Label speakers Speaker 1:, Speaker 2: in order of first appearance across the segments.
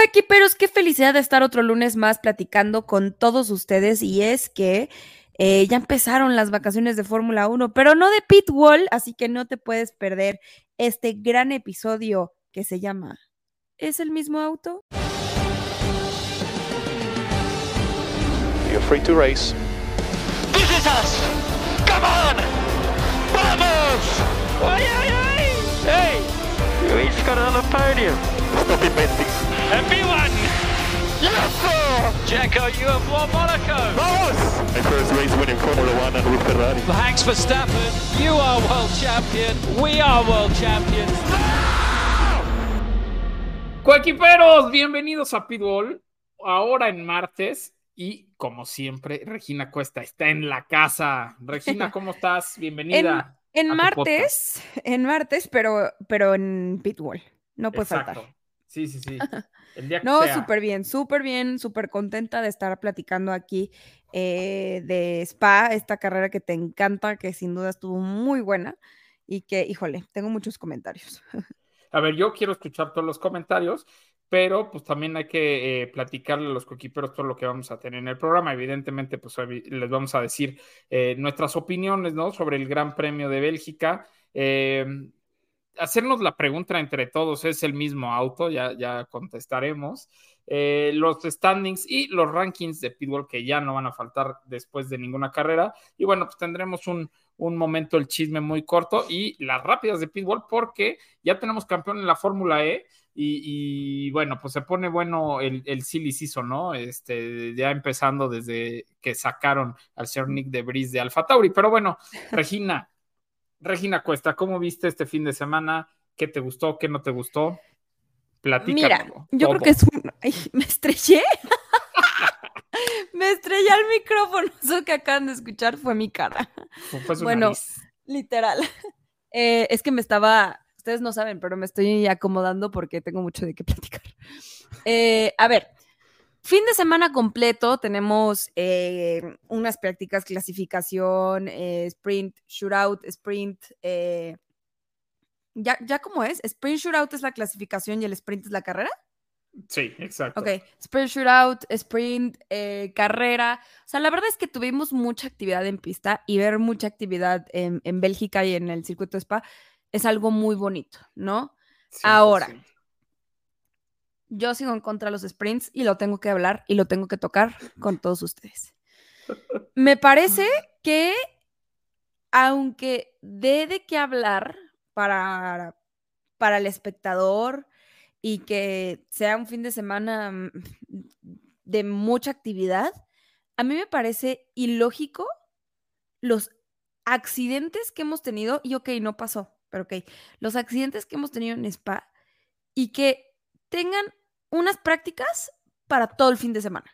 Speaker 1: Coequiperos, qué felicidad de estar otro lunes más platicando con todos ustedes y es que eh, ya empezaron las vacaciones de Fórmula 1, pero no de Pitwall, así que no te puedes perder este gran episodio que se llama ¿Es el mismo auto?
Speaker 2: You're free to race.
Speaker 3: This is us! Come on! Vamos! Ay, ay, ay! Hey! You each got another podium.
Speaker 2: Stop inventing.
Speaker 3: Everyone! Yes! Jacko, you have won Monaco!
Speaker 2: Vamos! My first race winning Formula One and with Ferrari.
Speaker 3: Thanks Verstappen, you are world champion, we are world champions.
Speaker 4: Coequiperos, bienvenidos a Pitbull. Ahora en martes y como siempre, Regina Cuesta está en la casa. Regina, ¿cómo estás? Bienvenida.
Speaker 1: En, en martes, en martes, pero, pero en Pitwall. No puede
Speaker 4: Exacto.
Speaker 1: faltar.
Speaker 4: Sí, sí, sí. El día que
Speaker 1: No, súper bien, súper bien, súper contenta de estar platicando aquí eh, de Spa, esta carrera que te encanta, que sin duda estuvo muy buena y que, híjole, tengo muchos comentarios.
Speaker 4: A ver, yo quiero escuchar todos los comentarios, pero pues también hay que eh, platicarle a los coequiperos todo lo que vamos a tener en el programa. Evidentemente, pues les vamos a decir eh, nuestras opiniones, ¿no? Sobre el Gran Premio de Bélgica. Eh, hacernos la pregunta entre todos, ¿es el mismo auto? Ya, ya contestaremos. Eh, los standings y los rankings de Pitbull que ya no van a faltar después de ninguna carrera. Y bueno, pues tendremos un, un momento, el chisme muy corto y las rápidas de Pitbull porque ya tenemos campeón en la Fórmula E. Y, bueno, pues se pone bueno el, el silly ¿no? Este, ya empezando desde que sacaron al señor Nick de Bris de Alfa Tauri. Pero bueno, Regina, Regina Cuesta, ¿cómo viste este fin de semana? ¿Qué te gustó? ¿Qué no te gustó?
Speaker 1: Mira,
Speaker 4: Platícamelo.
Speaker 1: yo creo que es un... Ay, me estrellé. me estrellé al micrófono. Eso que acaban de escuchar fue mi cara.
Speaker 4: Fue-
Speaker 1: bueno,
Speaker 4: nariz.
Speaker 1: Literal. Eh, es que me estaba, ustedes no saben, pero me estoy acomodando porque tengo mucho de qué platicar. Eh, a ver, fin de semana completo, tenemos eh, unas prácticas, clasificación, eh, sprint, shootout, sprint. eh, ¿ya, ¿Ya cómo es? ¿Sprint shootout es la clasificación y el sprint es la carrera?
Speaker 4: Sí, exacto.
Speaker 1: Ok, sprint shootout, sprint, eh, carrera. O sea, la verdad es que tuvimos mucha actividad en pista y ver mucha actividad en, en Bélgica y en el circuito Spa es algo muy bonito, ¿no? Ahora.
Speaker 4: 100%.
Speaker 1: Yo sigo en contra de los sprints y lo tengo que hablar y lo tengo que tocar con todos ustedes. Me parece que, aunque dé de qué hablar para, para el espectador y que sea un fin de semana mm, de mucha actividad, a mí me parece ilógico los accidentes que hemos tenido, y ok, no pasó, pero ok, los accidentes que hemos tenido en Spa y que tengan unas prácticas para todo el fin de semana,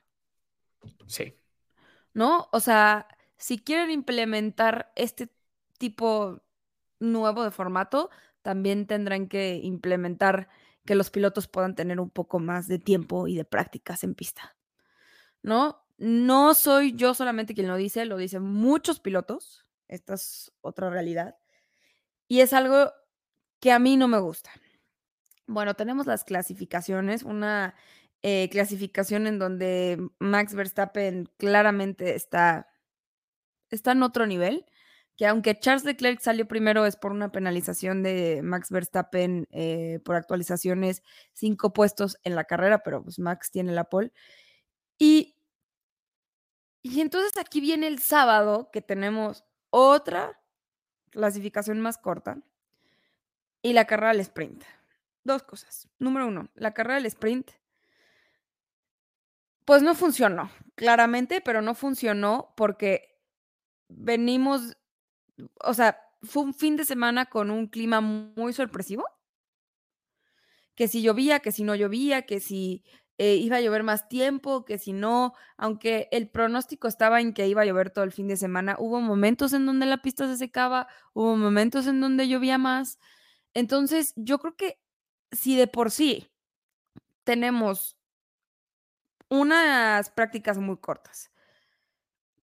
Speaker 4: Sí.
Speaker 1: ¿no? O sea, si quieren implementar este tipo nuevo de formato, también tendrán que implementar que los pilotos puedan tener un poco más de tiempo y de prácticas en pista, ¿no? No soy yo solamente quien lo dice, lo dicen muchos pilotos, esta es otra realidad, y es algo que a mí no me gusta. Bueno, tenemos las clasificaciones, una eh, clasificación en donde Max Verstappen claramente está, está en otro nivel, que aunque Charles Leclerc salió primero es por una penalización de Max Verstappen eh, por actualizaciones, cinco puestos en la carrera, pero pues Max tiene la pole. Y, y entonces aquí viene el sábado que tenemos otra clasificación más corta y la carrera al sprint. Dos cosas. Número uno, la carrera del sprint, pues no funcionó, claramente, pero no funcionó porque venimos, o sea, fue un fin de semana con un clima muy sorpresivo. Que si llovía, que si no llovía, que si eh, iba a llover más tiempo, que si no, aunque el pronóstico estaba en que iba a llover todo el fin de semana, hubo momentos en donde la pista se secaba, hubo momentos en donde llovía más. Entonces, yo creo que si de por sí tenemos unas prácticas muy cortas,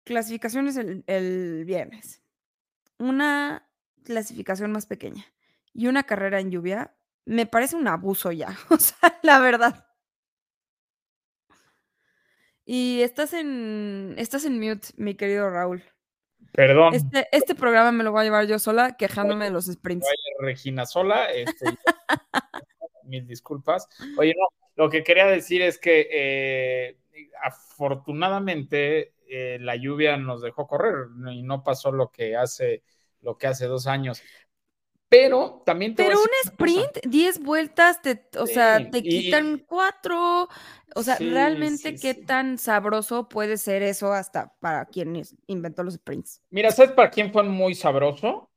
Speaker 1: clasificaciones el, el viernes, una clasificación más pequeña y una carrera en lluvia, me parece un abuso ya, o sea, la verdad. Y estás en estás en mute, mi querido Raúl.
Speaker 4: Perdón.
Speaker 1: Este este programa me lo voy a llevar yo sola, quejándome de los sprints.
Speaker 4: Regina Sola, este, mil disculpas. Oye, no, lo que quería decir es que eh, afortunadamente eh, la lluvia nos dejó correr y no pasó lo que hace lo que hace dos años. Pero también te
Speaker 1: Pero un sprint, 10 vueltas, te, o sea, te
Speaker 4: y-
Speaker 1: quitan cuatro. O sea,
Speaker 4: Sí,
Speaker 1: realmente
Speaker 4: sí,
Speaker 1: qué tan sabroso puede ser eso hasta para quien inventó los sprints.
Speaker 4: Mira, ¿sabes para quién fue muy sabroso?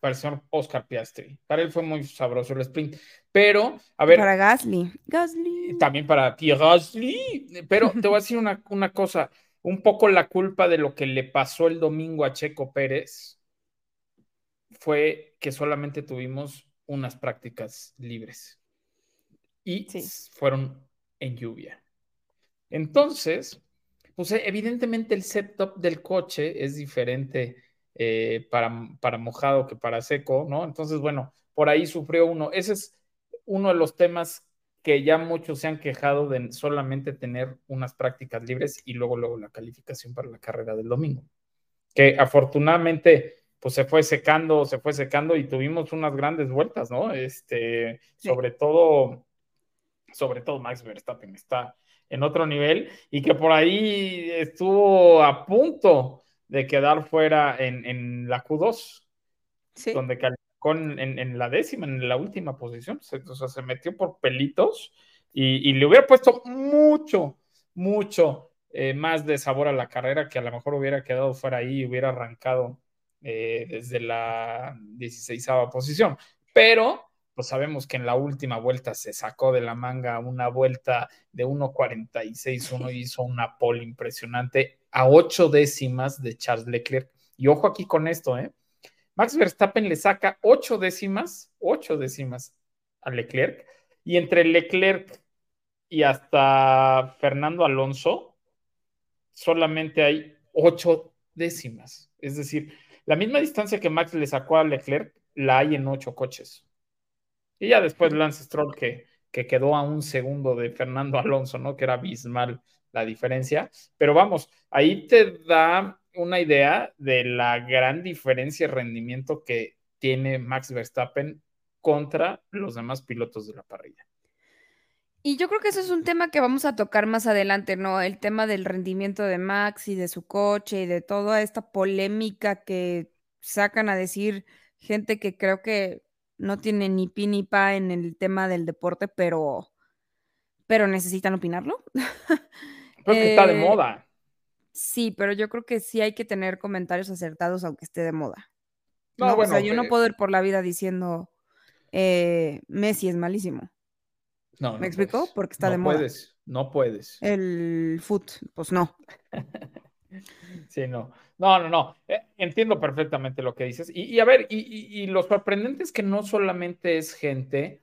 Speaker 4: Para el señor Oscar Piastri. Para él fue muy sabroso el sprint. Pero, a ver,
Speaker 1: Para Gasly. Gasly.
Speaker 4: también para Pierre Gasly. Pero te voy a decir una, una cosa. Un poco la culpa de lo que le pasó el domingo a Checo Pérez fue que solamente tuvimos unas prácticas libres. Y
Speaker 1: Sí.
Speaker 4: fueron en lluvia. Entonces, pues eh, evidentemente el setup del coche es diferente eh, para, para mojado que para seco, ¿no? Entonces, bueno, por ahí sufrió uno. Ese es uno de los temas que ya muchos se han quejado de solamente tener unas prácticas libres y luego, luego la calificación para la carrera del domingo. Que afortunadamente, pues se fue secando, se fue secando y tuvimos unas grandes vueltas, ¿no? Este,
Speaker 1: Sí.
Speaker 4: sobre todo, sobre todo Max Verstappen está en otro nivel y que por ahí estuvo a punto de quedar fuera en, en la Q2,
Speaker 1: Sí.
Speaker 4: donde en, la décima, en la última posición. Se- se metió por pelitos y, le hubiera puesto mucho, mucho eh, más de sabor a la carrera que a lo mejor hubiera quedado fuera ahí y hubiera arrancado eh, desde la 16 posición. Pero pues sabemos que en la última vuelta se sacó de la manga una vuelta de 1.46, y hizo una pole impresionante a ocho décimas de Charles Leclerc. Y ojo aquí con esto, ¿eh? Max Verstappen le saca ocho décimas, ocho décimas a Leclerc, y entre Leclerc y hasta Fernando Alonso solamente hay ocho décimas. Es decir, la misma distancia que Max le sacó a Leclerc la hay en ocho coches. Y ya después Lance Stroll que, que quedó a un segundo de Fernando Alonso, ¿no? Que era abismal la diferencia. Pero vamos, ahí te da una idea de la gran diferencia de rendimiento que tiene Max Verstappen contra los demás pilotos de la parrilla.
Speaker 1: Y yo creo que eso es un tema que vamos a tocar más adelante, ¿no? El tema del rendimiento de Max y de su coche y de toda esta polémica que sacan a decir gente que creo que no tiene ni pi ni pa en el tema del deporte, pero, pero necesitan opinarlo.
Speaker 4: Creo que está de
Speaker 1: Eh,
Speaker 4: moda.
Speaker 1: Sí, pero yo creo que sí hay que tener comentarios acertados aunque esté de moda.
Speaker 4: No,
Speaker 1: No,
Speaker 4: bueno,
Speaker 1: o sea, yo no
Speaker 4: eh,
Speaker 1: puedo ir por la vida diciendo eh, Messi es malísimo.
Speaker 4: no, no
Speaker 1: ¿Me explicó?
Speaker 4: puedes.
Speaker 1: Porque está
Speaker 4: no
Speaker 1: de moda.
Speaker 4: puedes, no puedes.
Speaker 1: El foot, pues no.
Speaker 4: Sí, no. No, no, no. Eh, entiendo perfectamente lo que dices. Y, y a ver, y, y- y lo sorprendente es que no solamente es gente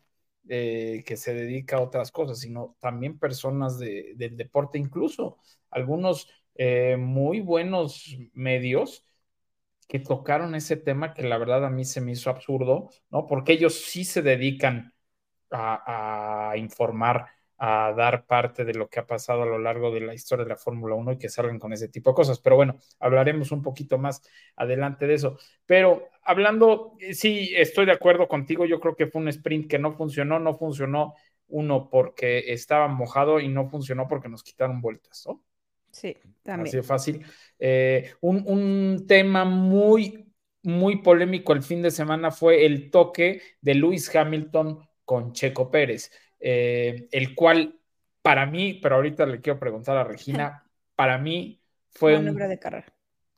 Speaker 4: eh, que se dedica a otras cosas, sino también personas de- del deporte, incluso algunos eh, muy buenos medios que tocaron ese tema que la verdad a mí se me hizo absurdo, ¿no? Porque ellos sí se dedican a, a informar, a dar parte de lo que ha pasado a lo largo de la historia de la Fórmula 1 y que salgan con ese tipo de cosas. Pero bueno, hablaremos un poquito más adelante de eso. Pero hablando, eh, sí, estoy de acuerdo contigo, yo creo que fue un sprint que no funcionó, no funcionó uno porque estaba mojado y no funcionó porque nos quitaron vueltas, ¿no?
Speaker 1: Sí,
Speaker 4: Así
Speaker 1: también.
Speaker 4: de fácil. Eh, un, un tema muy, muy polémico el fin de semana fue el toque de Lewis Hamilton con Checo Pérez, eh, el cual para mí, pero ahorita le quiero preguntar a Regina, para mí fue un,
Speaker 1: Maniobra de carrera.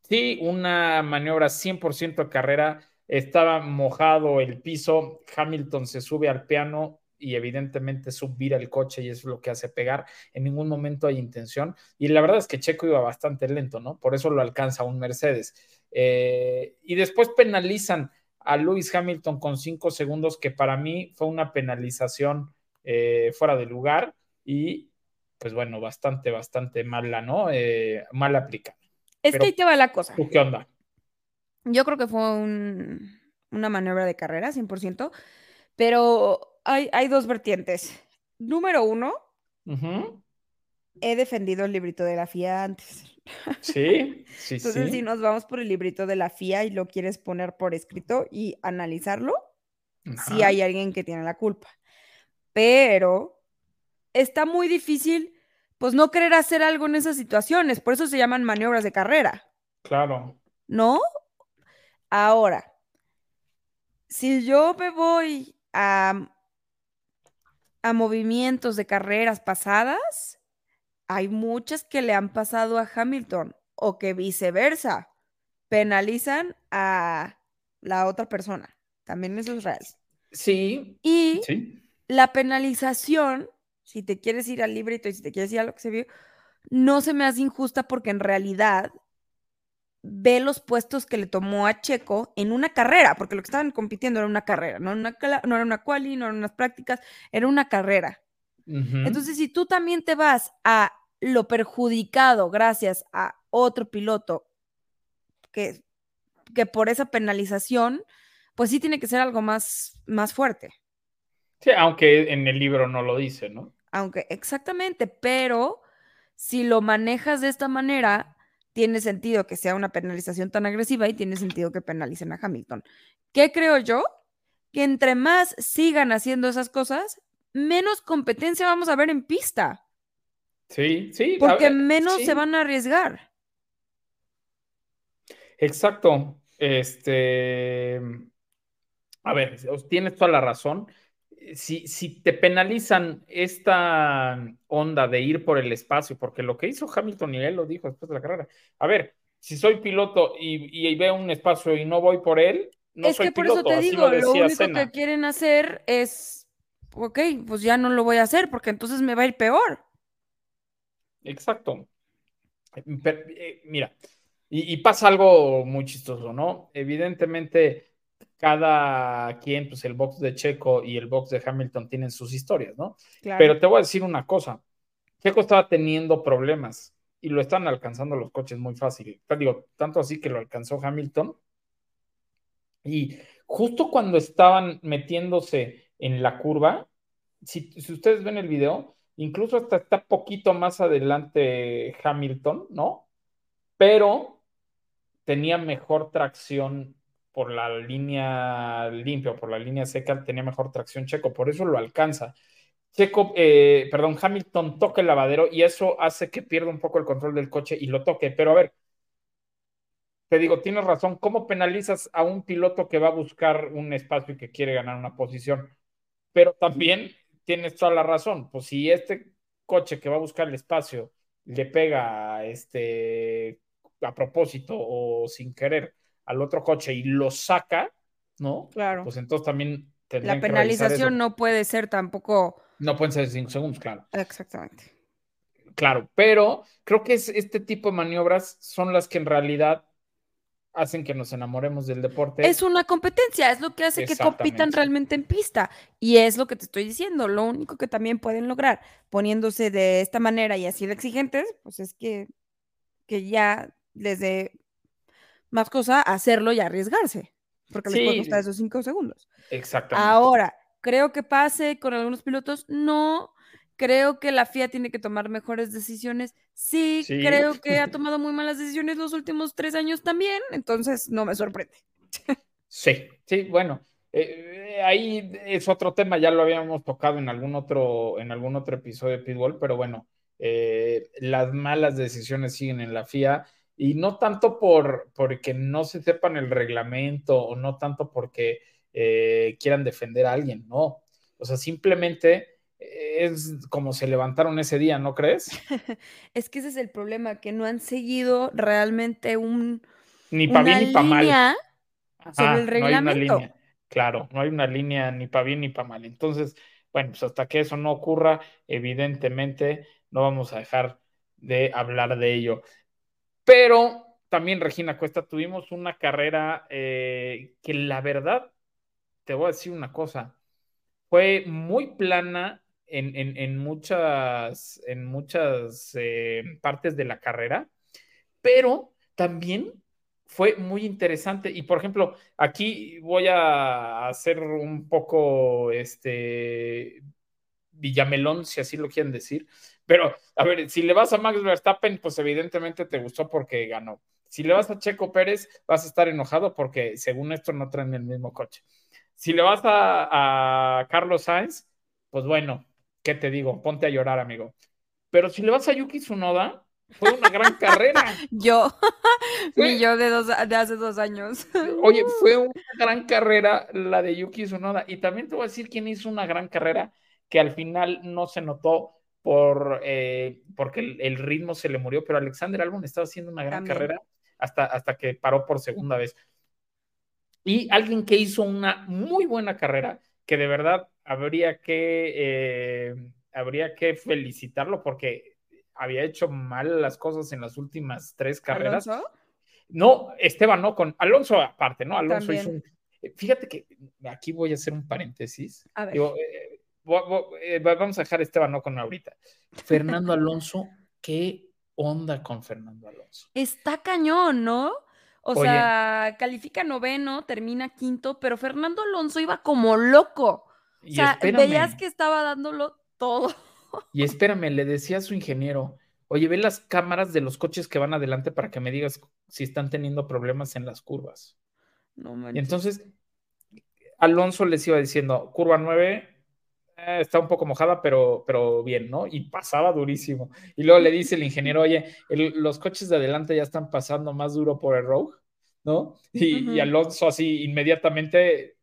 Speaker 4: Sí, una maniobra 100% de carrera. Estaba mojado el piso. Hamilton se sube al piano y evidentemente subvira el coche y es lo que hace pegar. En ningún momento hay intención. Y la verdad es que Checo iba bastante lento, ¿no? Por eso lo alcanza un Mercedes. Eh, y después penalizan a Lewis Hamilton con cinco segundos, que para mí fue una penalización eh, fuera de lugar y pues bueno, bastante, bastante mala, ¿no? Eh, mal aplicada.
Speaker 1: Es
Speaker 4: Pero-
Speaker 1: que ahí te va la cosa.
Speaker 4: ¿Tú qué onda?
Speaker 1: Yo creo que fue un- una maniobra de carrera, 100%, pero hay, hay dos vertientes. Número uno, he defendido el librito de la FIA antes.
Speaker 4: Sí, sí,
Speaker 1: Entonces,
Speaker 4: sí.
Speaker 1: si nos vamos por el librito de la FIA y lo quieres poner por escrito y analizarlo, sí
Speaker 4: Ajá.
Speaker 1: hay alguien que tiene la culpa. Pero está muy difícil, pues no querer hacer algo en esas situaciones. Por eso se llaman maniobras de carrera,
Speaker 4: Claro.
Speaker 1: ¿no? Ahora, si yo me voy a, a movimientos de carreras pasadas, hay muchas que le han pasado a Hamilton o que viceversa penalizan a la otra persona. También eso es real.
Speaker 4: Sí,
Speaker 1: Y
Speaker 4: sí.
Speaker 1: la penalización, si te quieres ir al librito y si te quieres ir a lo que se vio, no se me hace injusta porque en realidad ve los puestos que le tomó a Checo en una carrera, porque lo que estaban compitiendo era una carrera, no, era una, no era una quali, no eran unas prácticas, era una carrera. Entonces, si tú también te vas a lo perjudicado gracias a otro piloto que, que por esa penalización, pues sí tiene que ser algo más, más fuerte.
Speaker 4: Sí, aunque en el libro no lo dice, ¿no?
Speaker 1: Aunque, exactamente, pero si lo manejas de esta manera, tiene sentido que sea una penalización tan agresiva y tiene sentido que penalicen a Hamilton. ¿Qué creo yo? Que entre más sigan haciendo esas cosas, menos competencia vamos a ver en pista,
Speaker 4: Sí, sí.
Speaker 1: porque menos
Speaker 4: sí.
Speaker 1: se van a arriesgar.
Speaker 4: Exacto. Este, a ver, tienes toda la razón. Si, si te penalizan esta onda de ir por el espacio, porque lo que hizo Hamilton y él lo dijo después de la carrera, a ver, si soy piloto y, y veo un espacio y no voy por él, no
Speaker 1: es
Speaker 4: soy
Speaker 1: que por
Speaker 4: piloto,
Speaker 1: eso te digo,
Speaker 4: lo
Speaker 1: único
Speaker 4: Senna.
Speaker 1: que quieren hacer es, ok, pues ya no lo voy a hacer porque entonces me va a ir peor.
Speaker 4: Exacto. Pero, eh, mira, y, y pasa algo muy chistoso, ¿no? Evidentemente, cada quien, pues el box de Checo y el box de Hamilton tienen sus historias, ¿no?
Speaker 1: Claro.
Speaker 4: Pero te voy a decir una cosa. Checo estaba teniendo problemas y lo están alcanzando los coches muy fácil. Digo, tanto así que lo alcanzó Hamilton. Y justo cuando estaban metiéndose en la curva, si, si ustedes ven el video, incluso hasta está poquito más adelante Hamilton, ¿no? Pero tenía mejor tracción por la línea limpia, por la línea seca, tenía mejor tracción Checo, por eso lo alcanza. Checo, eh, perdón, Hamilton toca el lavadero y eso hace que pierda un poco el control del coche y lo toque. Pero a ver, te digo, tienes razón, ¿cómo penalizas a un piloto que va a buscar un espacio y que quiere ganar una posición? Pero también tienes toda la razón, pues si este coche que va a buscar el espacio le pega este a propósito o sin querer al otro coche y lo saca, ¿no?
Speaker 1: Claro.
Speaker 4: Pues entonces también
Speaker 1: La
Speaker 4: que
Speaker 1: penalización no puede ser tampoco.
Speaker 4: No pueden ser cinco segundos, claro.
Speaker 1: Exactamente.
Speaker 4: Claro, pero creo que es, este tipo de maniobras son las que en realidad hacen que nos enamoremos del deporte.
Speaker 1: Es una competencia, es lo que hace que compitan realmente en pista. Y es lo que te estoy diciendo. Lo único que también pueden lograr poniéndose de esta manera y así de exigentes, pues es que, que ya les dé más cosa hacerlo y arriesgarse. Porque les puede costar esos cinco segundos.
Speaker 4: Exactamente.
Speaker 1: Ahora, creo que pase con algunos pilotos, no. Creo que la FIA tiene que tomar mejores decisiones. Sí,
Speaker 4: Sí.
Speaker 1: creo que ha tomado muy malas decisiones los últimos tres años también, entonces no me sorprende.
Speaker 4: Sí, sí, bueno, eh, ahí es otro tema, ya lo habíamos tocado en algún otro, en algún otro episodio de Pitbull, pero bueno, eh, las malas decisiones siguen en la FIA y no tanto por porque no se sepan el reglamento o no tanto porque eh, quieran defender a alguien, no, o sea, simplemente es como se levantaron ese día, ¿no crees?
Speaker 1: Es que ese es el problema, que no han seguido realmente un,
Speaker 4: Ni para bien ni para mal.
Speaker 1: sobre el
Speaker 4: no hay una
Speaker 1: reglamento.
Speaker 4: línea. Claro, no hay una línea ni para bien ni para mal. Entonces, bueno, pues hasta que eso no ocurra, evidentemente no vamos a dejar de hablar de ello. Pero también, Regina Cuesta, tuvimos una carrera eh, que la verdad, te voy a decir una cosa, fue muy plana en, en, en muchas, en muchas eh, partes de la carrera, pero también fue muy interesante. Y por ejemplo, aquí voy a hacer un poco este Villamelón, si así lo quieren decir, Pero, a ver, si le vas a Max Verstappen, pues evidentemente te gustó porque ganó. Si le vas a Checo Pérez, vas a estar enojado porque según esto no traen el mismo coche. Si le vas a, a Carlos Sainz, pues bueno, ¿qué te digo? Ponte a llorar, amigo. Pero si le vas a Yuki Tsunoda, fue una gran carrera.
Speaker 1: Yo, mi yo de, dos, de hace dos años.
Speaker 4: Oye, fue una gran carrera la de Yuki Tsunoda. Y también te voy a decir quién hizo una gran carrera que al final no se notó por, eh, porque el, el ritmo se le murió, pero Alexander Albon estaba haciendo una gran
Speaker 1: También.
Speaker 4: carrera hasta, hasta que paró por segunda vez. Y alguien que hizo una muy buena carrera, que de verdad habría que, eh, habría que felicitarlo porque había hecho mal las cosas en las últimas tres carreras.
Speaker 1: ¿Alonso?
Speaker 4: No, Esteban no, con Alonso aparte, ¿no? Alonso
Speaker 1: También.
Speaker 4: hizo un... Fíjate que aquí voy a hacer un paréntesis.
Speaker 1: A ver.
Speaker 4: Digo, eh, vamos a dejar a Esteban no con ahorita. Fernando Alonso, ¿qué onda con Fernando Alonso?
Speaker 1: Está cañón, ¿no? O
Speaker 4: Oye.
Speaker 1: sea, califica noveno, termina quinto, pero Fernando Alonso iba como loco. O
Speaker 4: Y
Speaker 1: sea,
Speaker 4: espérame,
Speaker 1: veías que estaba dándolo todo.
Speaker 4: y espérame, le decía a su ingeniero, oye, ve las cámaras de los coches que van adelante para que me digas si están teniendo problemas en las curvas.
Speaker 1: No
Speaker 4: Y entonces Alonso les iba diciendo, curva 9 eh, está un poco mojada, pero, pero bien, ¿no? Y pasaba durísimo. Y luego le dice el ingeniero, oye, el- los coches de adelante ya están pasando más duro por el road, ¿no? Y, y
Speaker 1: Ujú.
Speaker 4: Alonso así inmediatamente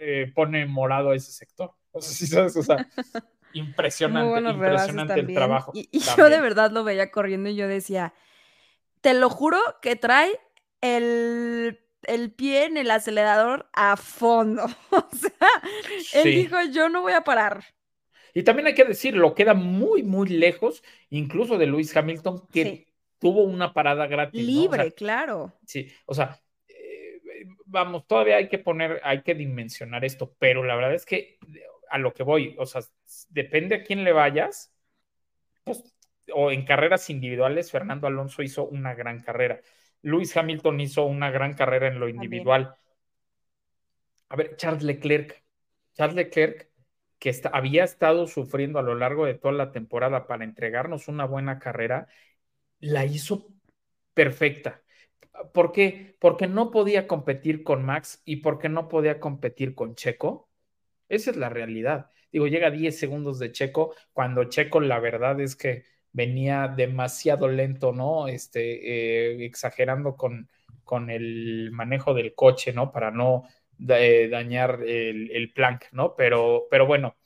Speaker 4: eh, pone morado ese sector. O sea, sí sabes, o sea, impresionante, impresionante el trabajo.
Speaker 1: Y, y yo de verdad lo veía corriendo y yo decía, te lo juro que trae el, el pie en el acelerador a fondo. O sea, él dijo, yo no voy a parar.
Speaker 4: Y también hay que decirlo, queda muy, muy lejos, incluso de Lewis Hamilton, que
Speaker 1: Sí.
Speaker 4: tuvo una parada gratis. ¿no? O sea,
Speaker 1: Libre, claro.
Speaker 4: Sí, o sea, eh, vamos, todavía hay que poner, hay que dimensionar esto, pero la verdad es que a lo que voy, o sea, depende a quién le vayas, pues, o en carreras individuales, Fernando Alonso hizo una gran carrera. Lewis Hamilton hizo una gran carrera en lo individual. A ver, Charles Leclerc, Charles Leclerc, que está- había estado sufriendo a lo largo de toda la temporada para entregarnos una buena carrera, la hizo perfecta. ¿Por qué? Porque no podía competir con Max y porque no podía competir con Checo. Esa es la realidad. Digo, llega a 10 segundos de Checo, cuando Checo la verdad es que venía demasiado lento, ¿no? Este, eh, exagerando con, con el manejo del coche, ¿no? Para no eh, dañar el, el plank, ¿no? Pero, pero bueno,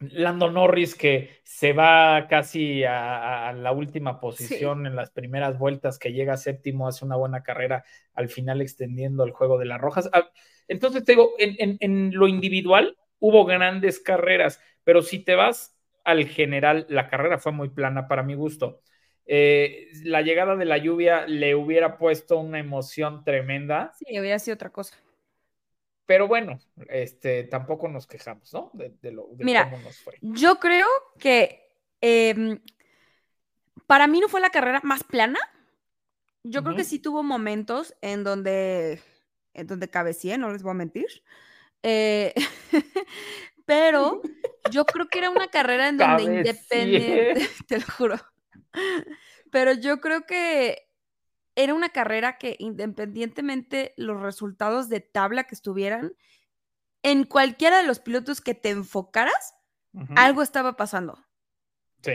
Speaker 4: Lando Norris que se va casi a, a la última posición en las primeras vueltas, que llega séptimo, hace una buena carrera, al final extendiendo el juego de las rojas. Ah, Entonces te digo, en, en, en lo individual hubo grandes carreras, pero si te vas al general, la carrera fue muy plana para mi gusto. Eh, la llegada de la lluvia le hubiera puesto una emoción tremenda,
Speaker 1: Sí, hubiera sido otra cosa.
Speaker 4: pero bueno, este, tampoco nos quejamos, ¿no? De, de lo, de
Speaker 1: Mira,
Speaker 4: cómo nos fue.
Speaker 1: Yo creo que em, para mí no fue la carrera más plana. Yo creo que sí tuvo momentos en donde, en donde cabeceé, no les voy a mentir. Eh, pero yo creo que era una carrera en donde independiente, te lo juro. Pero yo creo que era una carrera que independientemente los resultados de tabla que estuvieran, en cualquiera de los pilotos que te enfocaras, algo estaba pasando.
Speaker 4: Sí,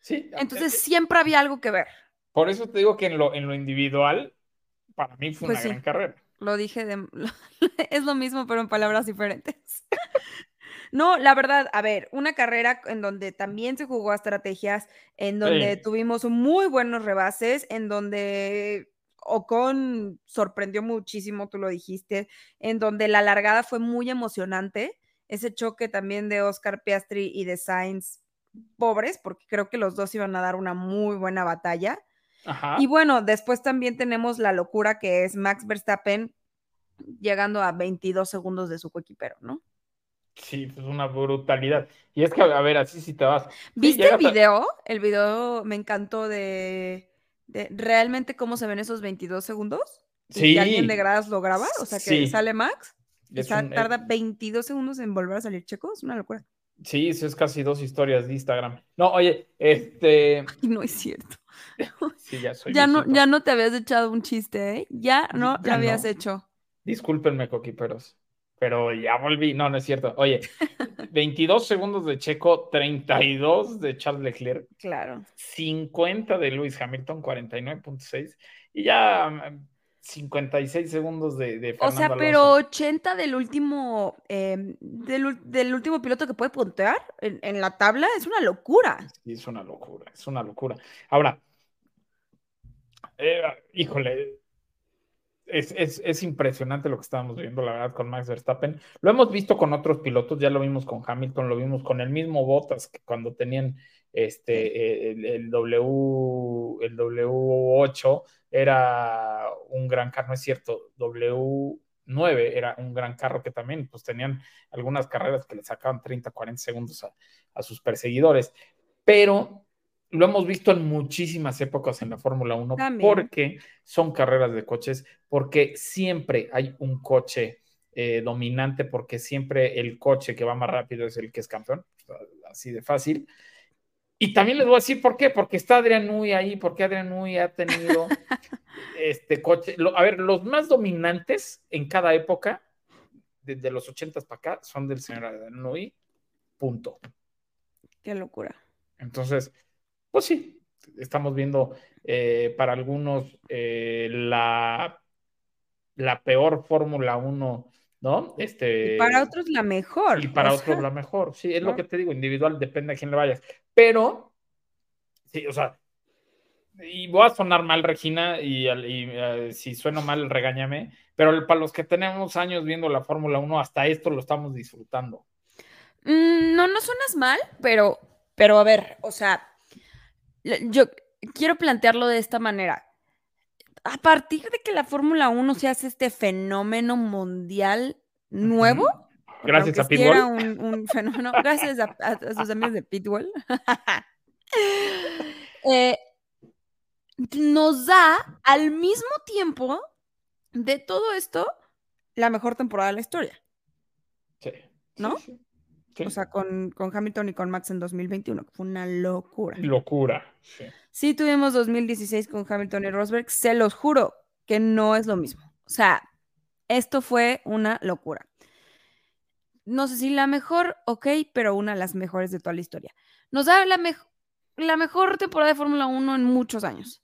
Speaker 4: sí.
Speaker 1: Entonces siempre había algo que ver.
Speaker 4: Por eso te digo que en lo, en lo individual, para mí fue
Speaker 1: Pues
Speaker 4: una
Speaker 1: sí.
Speaker 4: gran carrera.
Speaker 1: Lo dije de... es lo mismo, pero en palabras diferentes. No, la verdad, a ver, una carrera en donde también se jugó a estrategias, en donde
Speaker 4: Sí.
Speaker 1: tuvimos muy buenos rebases, en donde Ocon sorprendió muchísimo, tú lo dijiste, en donde la largada fue muy emocionante. Ese choque también de Oscar Piastri y de Sainz, pobres, porque creo que los dos iban a dar una muy buena batalla.
Speaker 4: Ajá.
Speaker 1: Y bueno, después también tenemos la locura que es Max Verstappen llegando a 22 segundos de su coequipero, ¿no?
Speaker 4: Sí, pues una brutalidad. Y es que, a ver, así si te vas. Sí,
Speaker 1: ¿Viste el
Speaker 4: a-
Speaker 1: video? El video me encantó de, de realmente cómo se ven esos 22 segundos. Y
Speaker 4: Sí.
Speaker 1: que alguien de gradas lo graba, o sea que
Speaker 4: Sí.
Speaker 1: sale Max y
Speaker 4: Es un- eh,
Speaker 1: tarda 22 segundos en volver a salir checo, es una locura.
Speaker 4: Sí, eso es casi dos historias de Instagram. No, oye, este.
Speaker 1: no es cierto.
Speaker 4: Sí, ya soy.
Speaker 1: Ya no, ya no te habías echado un chiste, ¿eh? Ya no
Speaker 4: Ya
Speaker 1: lo habías
Speaker 4: no.
Speaker 1: hecho.
Speaker 4: Discúlpenme, coquiperos. Pero ya volví. No, no es cierto. Oye, 22 segundos de Checo, 32 de Charles Leclerc,
Speaker 1: Claro.
Speaker 4: 50 de Lewis Hamilton, 49.6. Y ya mm, 56 segundos de, de
Speaker 1: O
Speaker 4: Fernando
Speaker 1: sea,
Speaker 4: Alonso.
Speaker 1: pero 80 del último, em, del, del último piloto que puede puntear en, en la tabla es una locura.
Speaker 4: Sí, es una locura, es una locura. Ahora, eh, híjole, es, es- es impresionante lo que estábamos viendo, la verdad, con Max Verstappen. Lo hemos visto con otros pilotos, ya lo vimos con Hamilton, lo vimos con el mismo Bottas, que cuando tenían este, eh, el, el W, el W8 era un gran carro, no es cierto, W9 era un gran carro que también pues tenían algunas carreras que le sacaban 30, 40 segundos a, a sus perseguidores, pero lo hemos visto en muchísimas épocas en la Fórmula 1
Speaker 1: También.
Speaker 4: porque son carreras de coches, porque siempre hay un coche eh, dominante, porque siempre el coche que va más rápido es el que es campeón, así de fácil. Y también les voy a decir por qué, porque está Adrián Nui ahí, porque Adrián Nui ha tenido este coche. Lo- a ver, los más dominantes en cada época, desde los 80 para acá, son del señor Adrián Nui, punto.
Speaker 1: Qué locura.
Speaker 4: Entonces, pues sí, estamos viendo eh, para algunos eh, la, la peor Fórmula 1, ¿no? Este,
Speaker 1: Y para otros la mejor.
Speaker 4: y para otros
Speaker 1: sea,
Speaker 4: la mejor. Sí, es lo que te digo, individual, depende a quién le vayas. Pero, sí, o sea, y voy a sonar mal, Regina, y, eh, si sueno mal, regáñame, pero para los que tenemos años viendo la Fórmula 1, hasta esto lo estamos disfrutando.
Speaker 1: Mm, no, no suenas mal, pero, pero a ver, o sea, yo quiero plantearlo de esta manera. A partir de que la Fórmula 1 se hace este fenómeno mundial nuevo,
Speaker 4: Gracias a
Speaker 1: era
Speaker 4: Pitbull.
Speaker 1: un, un fenómeno, gracias a, a- a sus amigos de Pitbull, eh, nos da al mismo tiempo de todo esto la mejor temporada de la historia.
Speaker 4: Sí,
Speaker 1: ¿No?
Speaker 4: sí, sí. Sí.
Speaker 1: O sea, con, con Hamilton y con Max en 2021, que fue una locura.
Speaker 4: Locura. Sí.
Speaker 1: Sí tuvimos 2016 con Hamilton y Rosberg, se los juro que no es lo mismo. O sea, esto fue una locura. No sé si la mejor, ok, pero una de las mejores de toda la historia. Nos da la, mej- la mejor temporada de Fórmula 1 en muchos años.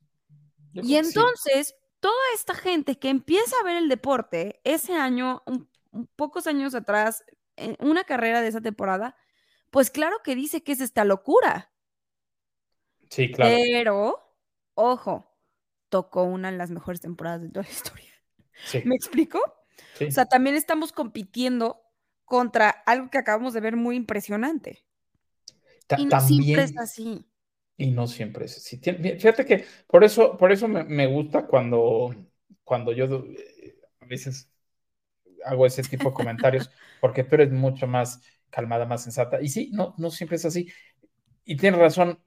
Speaker 4: Yo
Speaker 1: Y
Speaker 4: sí.
Speaker 1: entonces, toda esta gente que empieza a ver el deporte ese año, un- un pocos años atrás, en una carrera de esa temporada, pues claro que dice que es esta locura.
Speaker 4: Sí, claro.
Speaker 1: Pero, ojo, tocó una de las mejores temporadas de toda la historia.
Speaker 4: Sí,
Speaker 1: ¿Me explico?
Speaker 4: sí.
Speaker 1: O sea, también estamos compitiendo contra algo que acabamos de ver muy impresionante.
Speaker 4: Ta-
Speaker 1: Y no siempre es así.
Speaker 4: Y no siempre es así. Fíjate que por eso, por eso me, me gusta cuando, cuando yo eh, a veces hago ese tipo de comentarios, porque tú eres mucho más calmada, más sensata. Y sí, no, no siempre es así. Y tienes razón.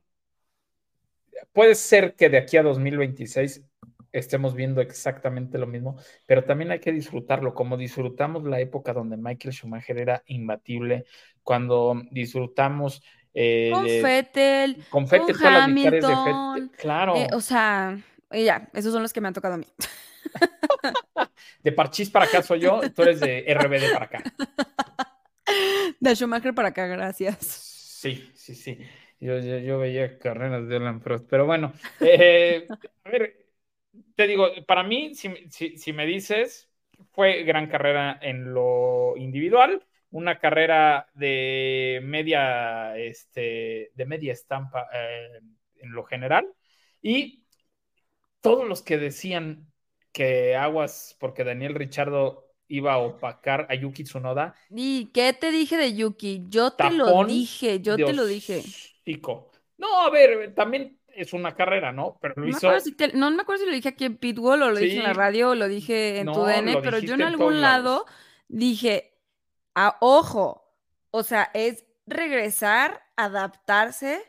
Speaker 4: Puede ser que de aquí a 2026 estemos viendo exactamente lo mismo, pero también hay que disfrutarlo, como disfrutamos la época donde Michael Schumacher era imbatible, cuando disfrutamos eh,
Speaker 1: Con
Speaker 4: de-
Speaker 1: Fettel,
Speaker 4: con Fettel,
Speaker 1: con
Speaker 4: victorias de
Speaker 1: Hamilton,
Speaker 4: Fettel, claro,
Speaker 1: eh, o sea, ya, esos son los que me han tocado a mí.
Speaker 4: de Parchís para acá soy yo, tú eres de RBD para acá.
Speaker 1: De Schumacher para acá, gracias.
Speaker 4: Sí, sí, sí. Yo, yo, yo veía carreras de Alan Prost, pero bueno, eh, a ver, te digo, para mí, si, si, si me dices, fue gran carrera en lo individual, una carrera de media, este, de media estampa eh, en lo general, y todos los que decían que aguas porque Daniel Richardo iba a opacar a Yuki Tsunoda,
Speaker 1: ¿Y qué te dije de Yuki? Yo te lo dije, yo te lo dije.
Speaker 4: No, a ver, también es una carrera, ¿no? Pero lo
Speaker 1: No me,
Speaker 4: hizo.
Speaker 1: acuerdo si te- no me acuerdo si lo dije aquí en Pitbull o lo dije en la radio o lo dije en
Speaker 4: No,
Speaker 1: tu DN, pero yo en algún lado
Speaker 4: lados.
Speaker 1: dije, ah, ojo, o sea, es regresar, adaptarse.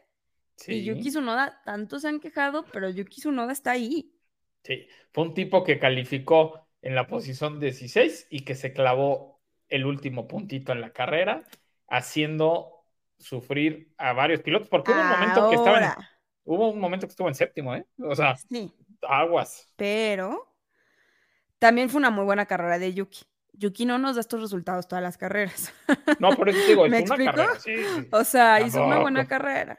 Speaker 1: Y Yuki Tsunoda, tanto se han quejado, pero Yuki Tsunoda está ahí.
Speaker 4: Sí. Fue un tipo que calificó en la posición 16 y que se clavó el último puntito en la carrera, haciendo sufrir a varios pilotos, porque hubo un momento que estaba en, hubo un momento que estuvo en séptimo, ¿eh? O sea,
Speaker 1: sí,
Speaker 4: aguas.
Speaker 1: pero también fue una muy buena carrera de Yuki. Yuki no nos da estos resultados todas las carreras.
Speaker 4: No, por eso digo, es
Speaker 1: ¿Me
Speaker 4: una
Speaker 1: explico?
Speaker 4: carrera, sí, sí.
Speaker 1: O sea, hizo una buena carrera.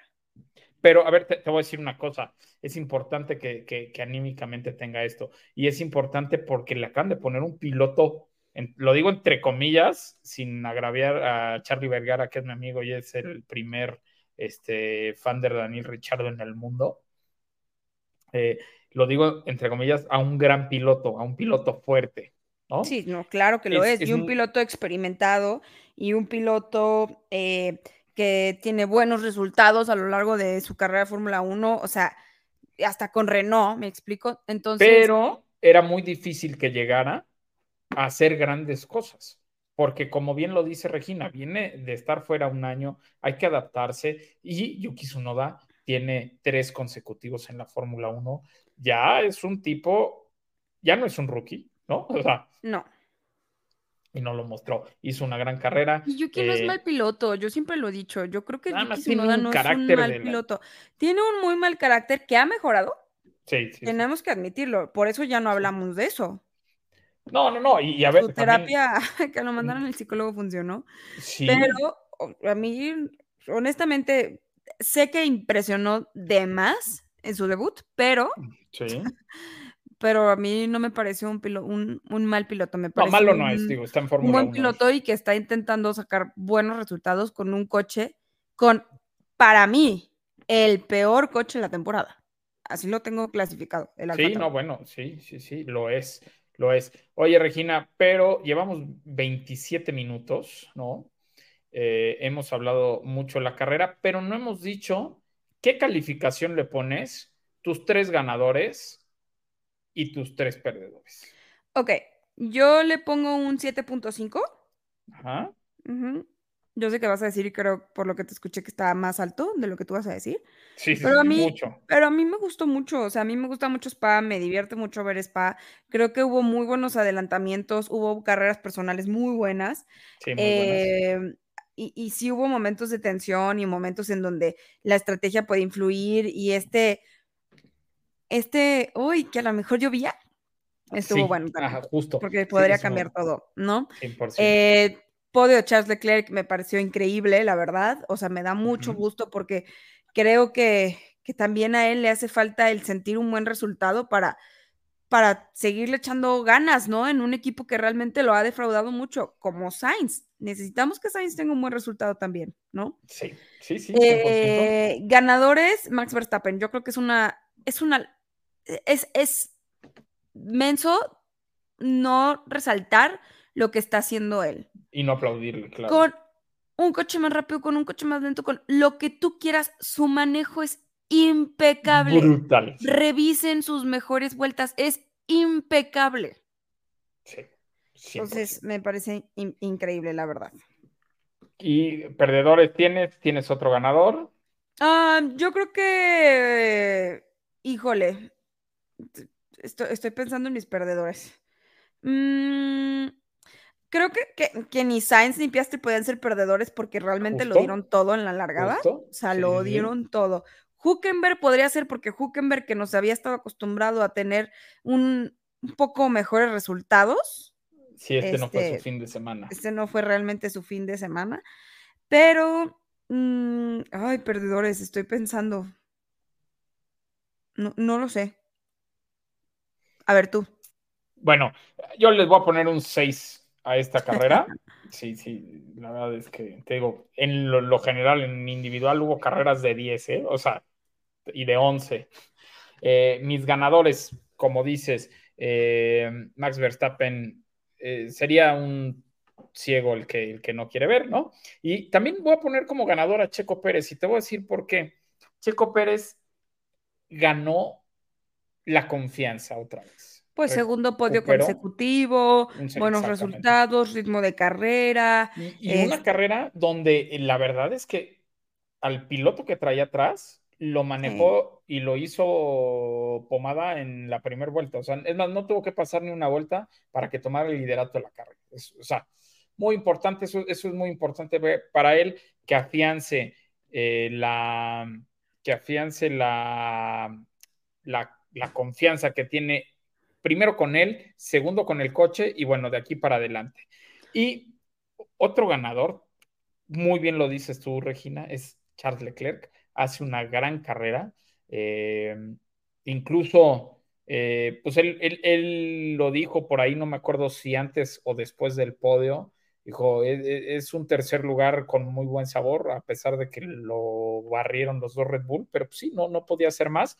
Speaker 4: Pero, a ver, te, te voy a decir una cosa. Es importante que, que- que anímicamente tenga esto. Y es importante porque le acaban de poner un piloto, en- lo digo entre comillas, sin agraviar a Charlie Vergara, que es mi amigo y es el primer este, fan de Daniel Richardo en el mundo. Eh, lo digo entre comillas, a un gran piloto, a un piloto fuerte, ¿no?
Speaker 1: Sí, no, claro que lo
Speaker 4: Es-
Speaker 1: Y un piloto experimentado y un piloto eh, que tiene buenos resultados a lo largo de su carrera de Fórmula 1, o sea, hasta con Renault, me explico. Entonces,
Speaker 4: pero era muy difícil que llegara a hacer grandes cosas, porque como bien lo dice Regina, viene de estar fuera un año, hay que adaptarse y Yuki Tsunoda tiene tres consecutivos en la Fórmula 1, ya es un tipo, ya no es un rookie, ¿no? O sea,
Speaker 1: no.
Speaker 4: Y no lo mostró, hizo una gran carrera.
Speaker 1: Y Yuki no es
Speaker 4: eh,
Speaker 1: mal piloto, yo siempre lo he dicho. Yo creo que Yuki Tsunoda
Speaker 4: un
Speaker 1: no es un mal
Speaker 4: la-
Speaker 1: piloto. Tiene un muy mal carácter que ha mejorado,
Speaker 4: sí, sí, sí.
Speaker 1: tenemos que admitirlo. Por eso ya no hablamos de eso.
Speaker 4: No, no, no, y, y a ver,
Speaker 1: Su
Speaker 4: también-
Speaker 1: terapia que lo mandaron al psicólogo funcionó.
Speaker 4: sí,
Speaker 1: Pero a mí, honestamente, sé que impresionó de más en su debut, pero,
Speaker 4: sí.
Speaker 1: Pero a mí no me pareció un, pilo- un, un mal piloto. Me
Speaker 4: No, malo no es,
Speaker 1: un-
Speaker 4: digo, está en
Speaker 1: un
Speaker 4: Fórmula
Speaker 1: buen
Speaker 4: 1.
Speaker 1: piloto y que está intentando sacar buenos resultados con un coche, con, para mí, el peor coche de la temporada. Así lo tengo clasificado. El
Speaker 4: Sí, no, bueno, sí, sí, sí, lo es, lo es. Oye, Regina, pero llevamos 27 minutos, ¿no? Eh, hemos hablado mucho de la carrera, pero no hemos dicho qué calificación le pones tus tres ganadores y tus tres perdedores.
Speaker 1: Ok, yo le pongo un 7.5.
Speaker 4: Ajá.
Speaker 1: Ujú. Yo sé que vas a decir, y creo por lo que te escuché que está más alto de lo que tú vas a decir,
Speaker 4: Sí, sí,
Speaker 1: Pero a mí-
Speaker 4: mucho.
Speaker 1: pero a mí me gustó mucho, o sea, a mí me gusta mucho Spa, me divierte mucho ver Spa, creo que hubo muy buenos adelantamientos, hubo carreras personales muy buenas,
Speaker 4: Sí, muy buenas.
Speaker 1: eh, y, y sí hubo momentos de tensión y momentos en donde la estrategia puede influir y este, este, uy, que a lo mejor llovía, estuvo
Speaker 4: Sí,
Speaker 1: bueno también,
Speaker 4: ajá, justo.
Speaker 1: porque podría cambiar todo, ¿no?
Speaker 4: 100%.
Speaker 1: Eh, podio Charles Leclerc me pareció increíble, la verdad. O sea, me da mucho gusto porque creo que, que también a él le hace falta el sentir un buen resultado para, para seguirle echando ganas, ¿no? En un equipo que realmente lo ha defraudado mucho, como Sainz. Necesitamos que Sainz tenga un buen resultado también, ¿no?
Speaker 4: Sí, sí, sí, 100%.
Speaker 1: Eh, ganadores, Max Verstappen. Yo creo que es una, es una, es, es menso no resaltar lo que está haciendo él.
Speaker 4: Y no aplaudirle, claro.
Speaker 1: Con un coche más rápido, con un coche más lento, con lo que tú quieras, su manejo es impecable.
Speaker 4: Brutal.
Speaker 1: Revisen sus mejores vueltas, es impecable.
Speaker 4: sí, 100%.
Speaker 1: Entonces, me parece in- increíble, la verdad.
Speaker 4: ¿Y perdedores tienes? ¿Tienes otro ganador?
Speaker 1: Ah, yo creo que, híjole, estoy, estoy pensando en mis perdedores. Mm, creo que, que, que ni Sainz ni Piastri podían ser perdedores porque realmente lo dieron todo en la largada.
Speaker 4: Justo.
Speaker 1: O sea,
Speaker 4: Sí,
Speaker 1: lo dieron todo. Huckenberg podría ser porque Huckenberg, que nos había estado acostumbrado a tener un, un poco mejores resultados,
Speaker 4: Sí, este, no fue
Speaker 1: este,
Speaker 4: su fin de semana.
Speaker 1: este no fue realmente su fin de semana. Pero, mm, ay, perdedores, estoy pensando. No, no lo sé. A ver, tú.
Speaker 4: Bueno, yo les voy a poner un 6 a esta carrera. Sí, sí, la verdad es que te digo, en lo, lo general, en individual hubo carreras de 10, ¿eh? O sea, y de 11. Eh, mis ganadores, como dices, eh, Max Verstappen eh, sería un ciego el que, el que no quiere ver, ¿no? Y también voy a poner como ganador a Checo Pérez y te voy a decir por qué. Checo Pérez ganó la confianza otra vez.
Speaker 1: Pues segundo podio
Speaker 4: Recuperó
Speaker 1: consecutivo, buenos resultados, ritmo de carrera.
Speaker 4: Y, y una
Speaker 1: Este-
Speaker 4: carrera donde eh, la verdad es que al piloto que traía atrás lo manejó y lo hizo pomada en la primera vuelta. O sea, es más, no tuvo que pasar ni una vuelta para que tomara el liderato de la carrera. Es- o sea, muy importante, eso, eso es muy importante para él. que afiance eh, la que afiance la, la, la confianza que tiene primero con él, segundo con el coche y bueno, de aquí para adelante. Y otro ganador, muy bien lo dices tú, Regina, es Charles Leclerc, hace una gran carrera, eh, incluso, eh, pues él, él, él, lo dijo por ahí, no me acuerdo si antes o después del podio, dijo, es, es, un tercer lugar con muy buen sabor, a pesar de que lo barrieron los dos Red Bull, pero pues sí, no, no podía hacer más.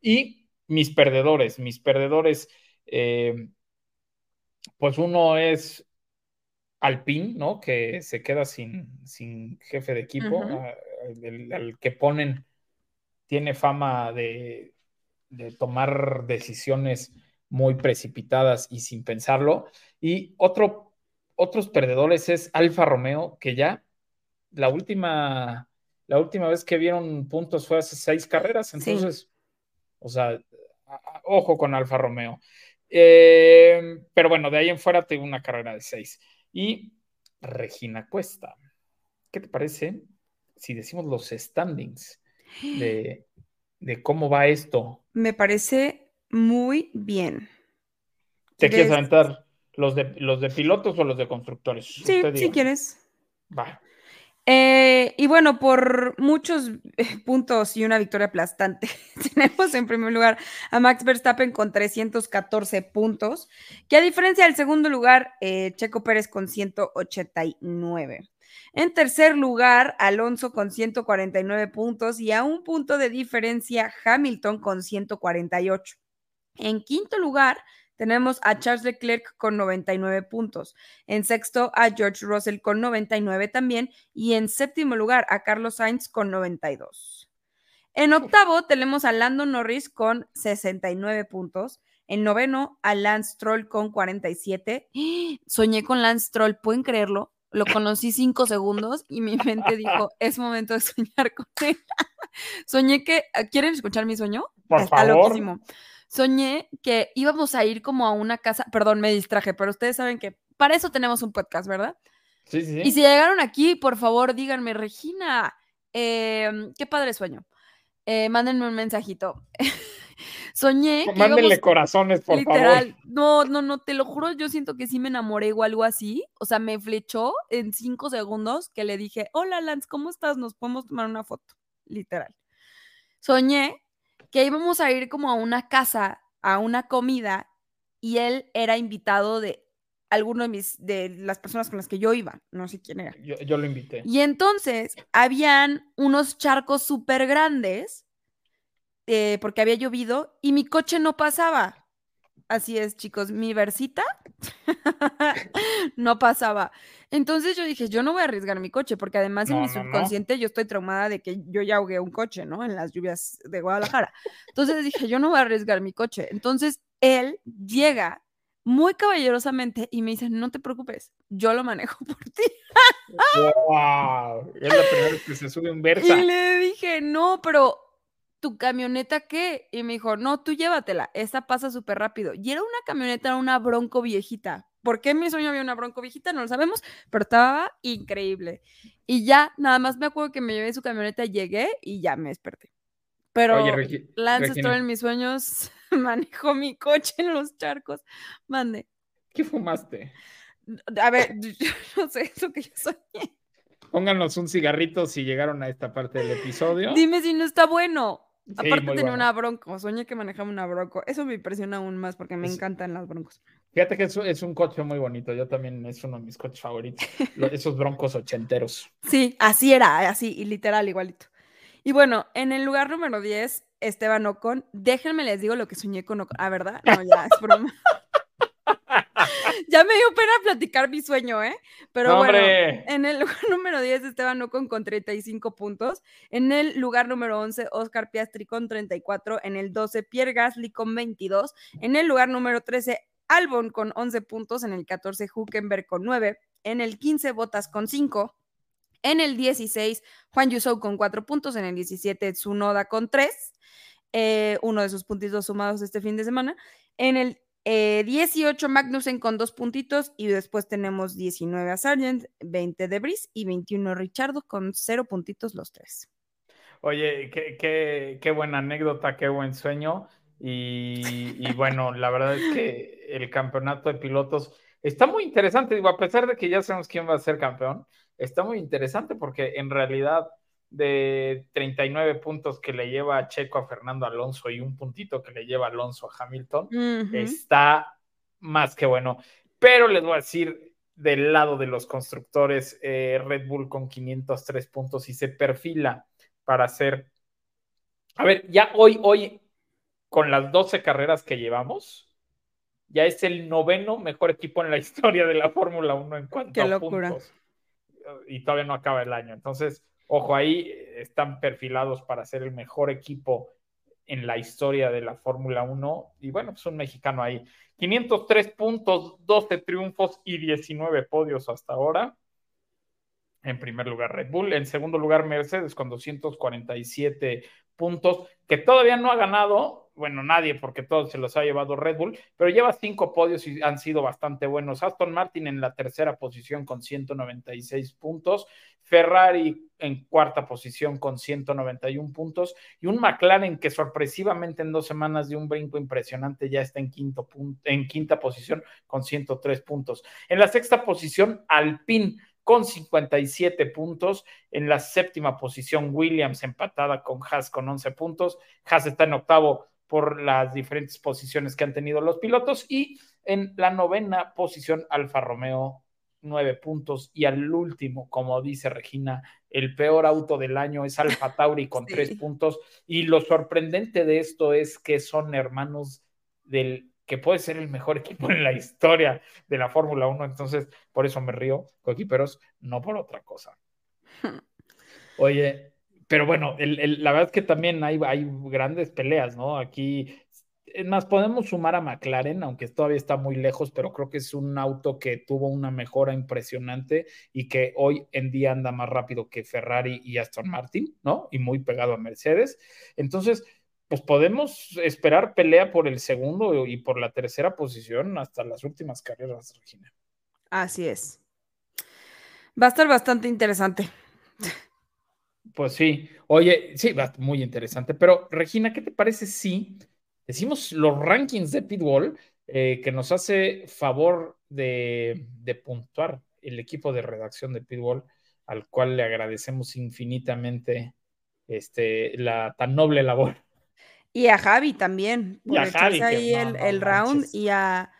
Speaker 4: Y mis perdedores, mis perdedores, eh, pues uno es Alpine, ¿no? Que se queda sin, sin jefe de equipo, uh -huh. al, al, que ponen, tiene fama de, de, tomar decisiones muy precipitadas y sin pensarlo. Y otro, otros perdedores es Alfa Romeo, que ya la última, la última vez que vieron puntos fue hace seis carreras, entonces, sí. o sea, ojo con Alfa Romeo. Eh, pero bueno, de ahí en fuera tengo una carrera de seis. Y Regina Cuesta, ¿qué te parece si decimos los standings de, de cómo va esto?
Speaker 1: Me parece muy bien.
Speaker 4: ¿Te quieres aventar los de, los de pilotos o los de constructores?
Speaker 1: Sí, si quieres.
Speaker 4: Va.
Speaker 1: Eh, y bueno, por muchos eh, puntos y una victoria aplastante, tenemos en primer lugar a Max Verstappen con 314 puntos, que a diferencia del segundo lugar, eh, Checo Pérez con 189. En tercer lugar, Alonso con 149 puntos y a un punto de diferencia, Hamilton con 148. En quinto lugar, tenemos a Charles Leclerc con 99 puntos. En sexto, a George Russell con 99 también. Y en séptimo lugar, a Carlos Sainz con 92. En octavo, tenemos a Lando Norris con 69 puntos. En noveno, a Lance Stroll con 47. Soñé con Lance Stroll, ¿pueden creerlo? Lo conocí cinco segundos y mi mente dijo, es momento de soñar con él. Soñé que, ¿quieren escuchar mi sueño?
Speaker 4: Por
Speaker 1: Está
Speaker 4: favor.
Speaker 1: loquísimo soñé que íbamos a ir como a una casa, perdón, me distraje, pero ustedes saben que para eso tenemos un podcast, ¿verdad?
Speaker 4: Sí, sí.
Speaker 1: Y si llegaron aquí, por favor, díganme, Regina, eh, qué padre sueño. Eh, mándenme un mensajito. Soñé. Que
Speaker 4: Mándenle
Speaker 1: íbamos,
Speaker 4: corazones, por
Speaker 1: literal,
Speaker 4: favor.
Speaker 1: No, no, no, te lo juro, yo siento que sí me enamoré o algo así. O sea, me flechó en cinco segundos que le dije, hola Lance, ¿cómo estás? Nos podemos tomar una foto. Literal. Soñé que íbamos a ir como a una casa, a una comida, y él era invitado de alguno de mis, de las personas con las que yo iba, no sé quién era.
Speaker 4: Yo, yo lo invité.
Speaker 1: Y entonces habían unos charcos súper grandes, eh, porque había llovido, y mi coche no pasaba. Así es, chicos, mi versita no pasaba. Entonces yo dije, yo no voy a arriesgar mi coche, porque además
Speaker 4: No,
Speaker 1: en mi
Speaker 4: no, no.
Speaker 1: subconsciente yo estoy traumada de que yo ya ahogué un coche, ¿no? En las lluvias de Guadalajara. Entonces dije, yo no voy a arriesgar mi coche. Entonces él llega muy caballerosamente y me dice, no te preocupes, yo lo manejo por ti.
Speaker 4: ¡Wow! Es la primera vez que se sube un Versa.
Speaker 1: Y le dije, no, pero ¿tu camioneta qué? Y me dijo, no, tú llévatela, esta pasa súper rápido. Y era una camioneta, era una bronco viejita. ¿Por qué en mi sueño había una bronco viejita? No lo sabemos, pero estaba increíble. Y ya, nada más me acuerdo que me llevé su camioneta, llegué y ya me desperté. Pero
Speaker 4: Oye, Regi-
Speaker 1: Lance
Speaker 4: Regina.
Speaker 1: Stroll en mis sueños manejó mi coche en los charcos. Mande.
Speaker 4: ¿Qué fumaste?
Speaker 1: A ver, no sé, eso que yo soñé.
Speaker 4: Pónganos un cigarrito si llegaron a esta parte del episodio.
Speaker 1: Dime si no está bueno.
Speaker 4: Sí,
Speaker 1: Aparte tenía
Speaker 4: bueno.
Speaker 1: una bronco, soñé que manejaba una bronco. Eso me impresiona aún más porque me
Speaker 4: Es-
Speaker 1: encantan las broncos.
Speaker 4: Fíjate que es, es un coche muy bonito. Yo también es uno de mis coches favoritos. Esos broncos ochenteros.
Speaker 1: Sí, así era, así, y literal, igualito. Y bueno, en el lugar número 10, Esteban Ocon. Déjenme les digo lo que soñé con Ocon. Ah, ¿verdad? No, ya, es broma. ya me dio pena platicar mi sueño, ¿eh? Pero
Speaker 4: ¡No,
Speaker 1: bueno,
Speaker 4: hombre!
Speaker 1: en el lugar número 10, Esteban Ocon con 35 puntos. En el lugar número 11, Oscar Piastri con 34. En el 12, Pierre Gasly con 22. En el lugar número 13, Albon con 11 puntos. En el 14, Huckenberg con 9. En el 15, Botas con 5. En el 16, Juan Yusou con 4 puntos. En el 17, Tsunoda con 3. eh, uno de sus puntitos sumados este fin de semana. En el Eh, 18 Magnussen con dos puntitos y después tenemos 19 a Sargent, 20 de Brice y 21 Richardo con cero puntitos los tres.
Speaker 4: Oye, qué, qué, qué buena anécdota, qué buen sueño. Y, y, bueno, la verdad es que el campeonato de pilotos está muy interesante. Digo, a pesar de que ya sabemos quién va a ser campeón, está muy interesante porque en realidad de 39 puntos que le lleva a Checo a Fernando Alonso y un puntito que le lleva Alonso a Hamilton, uh -huh. está más que bueno. Pero les voy a decir, del lado de los constructores, eh, Red Bull con 503 puntos y se perfila para hacer. A ver, ya hoy, hoy, con las 12 carreras que llevamos, ya es el noveno mejor equipo en la historia de la Fórmula 1 en cuanto
Speaker 1: Qué
Speaker 4: a
Speaker 1: locura.
Speaker 4: puntos. Y todavía no acaba el año. Entonces, ojo, ahí están perfilados para ser el mejor equipo en la historia de la Fórmula 1. Y bueno, pues un mexicano ahí. 503 puntos, 12 triunfos y 19 podios hasta ahora. En primer lugar Red Bull, en segundo lugar Mercedes con 247 puntos, que todavía no ha ganado, bueno, nadie porque todos se los ha llevado Red Bull, pero lleva cinco podios y han sido bastante buenos. Aston Martin en la tercera posición con 196 puntos, Ferrari en cuarta posición con 191 puntos y un McLaren que sorpresivamente en dos semanas de un brinco impresionante ya está en, quinto en quinta posición con 103 puntos. En la sexta posición, Alpine con 57 puntos. En la séptima posición, Williams empatada con Haas con 11 puntos. Haas está en octavo por las diferentes posiciones que han tenido los pilotos. Y en la novena posición, Alfa Romeo, nueve puntos. Y al último, como dice Regina, el peor auto del año es Alfa Tauri con sí. tres puntos. Y lo sorprendente de esto es que son hermanos del que puede ser el mejor equipo en la historia de la Fórmula 1. Entonces, por eso me río, coequiperos, no por otra cosa. Oye, pero bueno, el, el, la verdad es que también hay, hay grandes peleas, ¿no? Aquí, es más, podemos sumar a McLaren, aunque todavía está muy lejos, pero creo que es un auto que tuvo una mejora impresionante y que hoy en día anda más rápido que Ferrari y Aston Martin, ¿no? Y muy pegado a Mercedes. Entonces, pues podemos esperar pelea por el segundo y por la tercera posición hasta las últimas carreras, Regina.
Speaker 1: Así es. Va a estar bastante interesante.
Speaker 4: Pues sí, oye, sí, va muy interesante. Pero, Regina, ¿qué te parece si decimos los rankings de Pitbull eh, que nos hace favor de, de puntuar el equipo de redacción de Pitbull, al cual le agradecemos infinitamente este, la tan noble labor?
Speaker 1: Y a Javi también.
Speaker 4: Y a Javi.
Speaker 1: ahí
Speaker 4: no,
Speaker 1: el,
Speaker 4: no
Speaker 1: el round y a,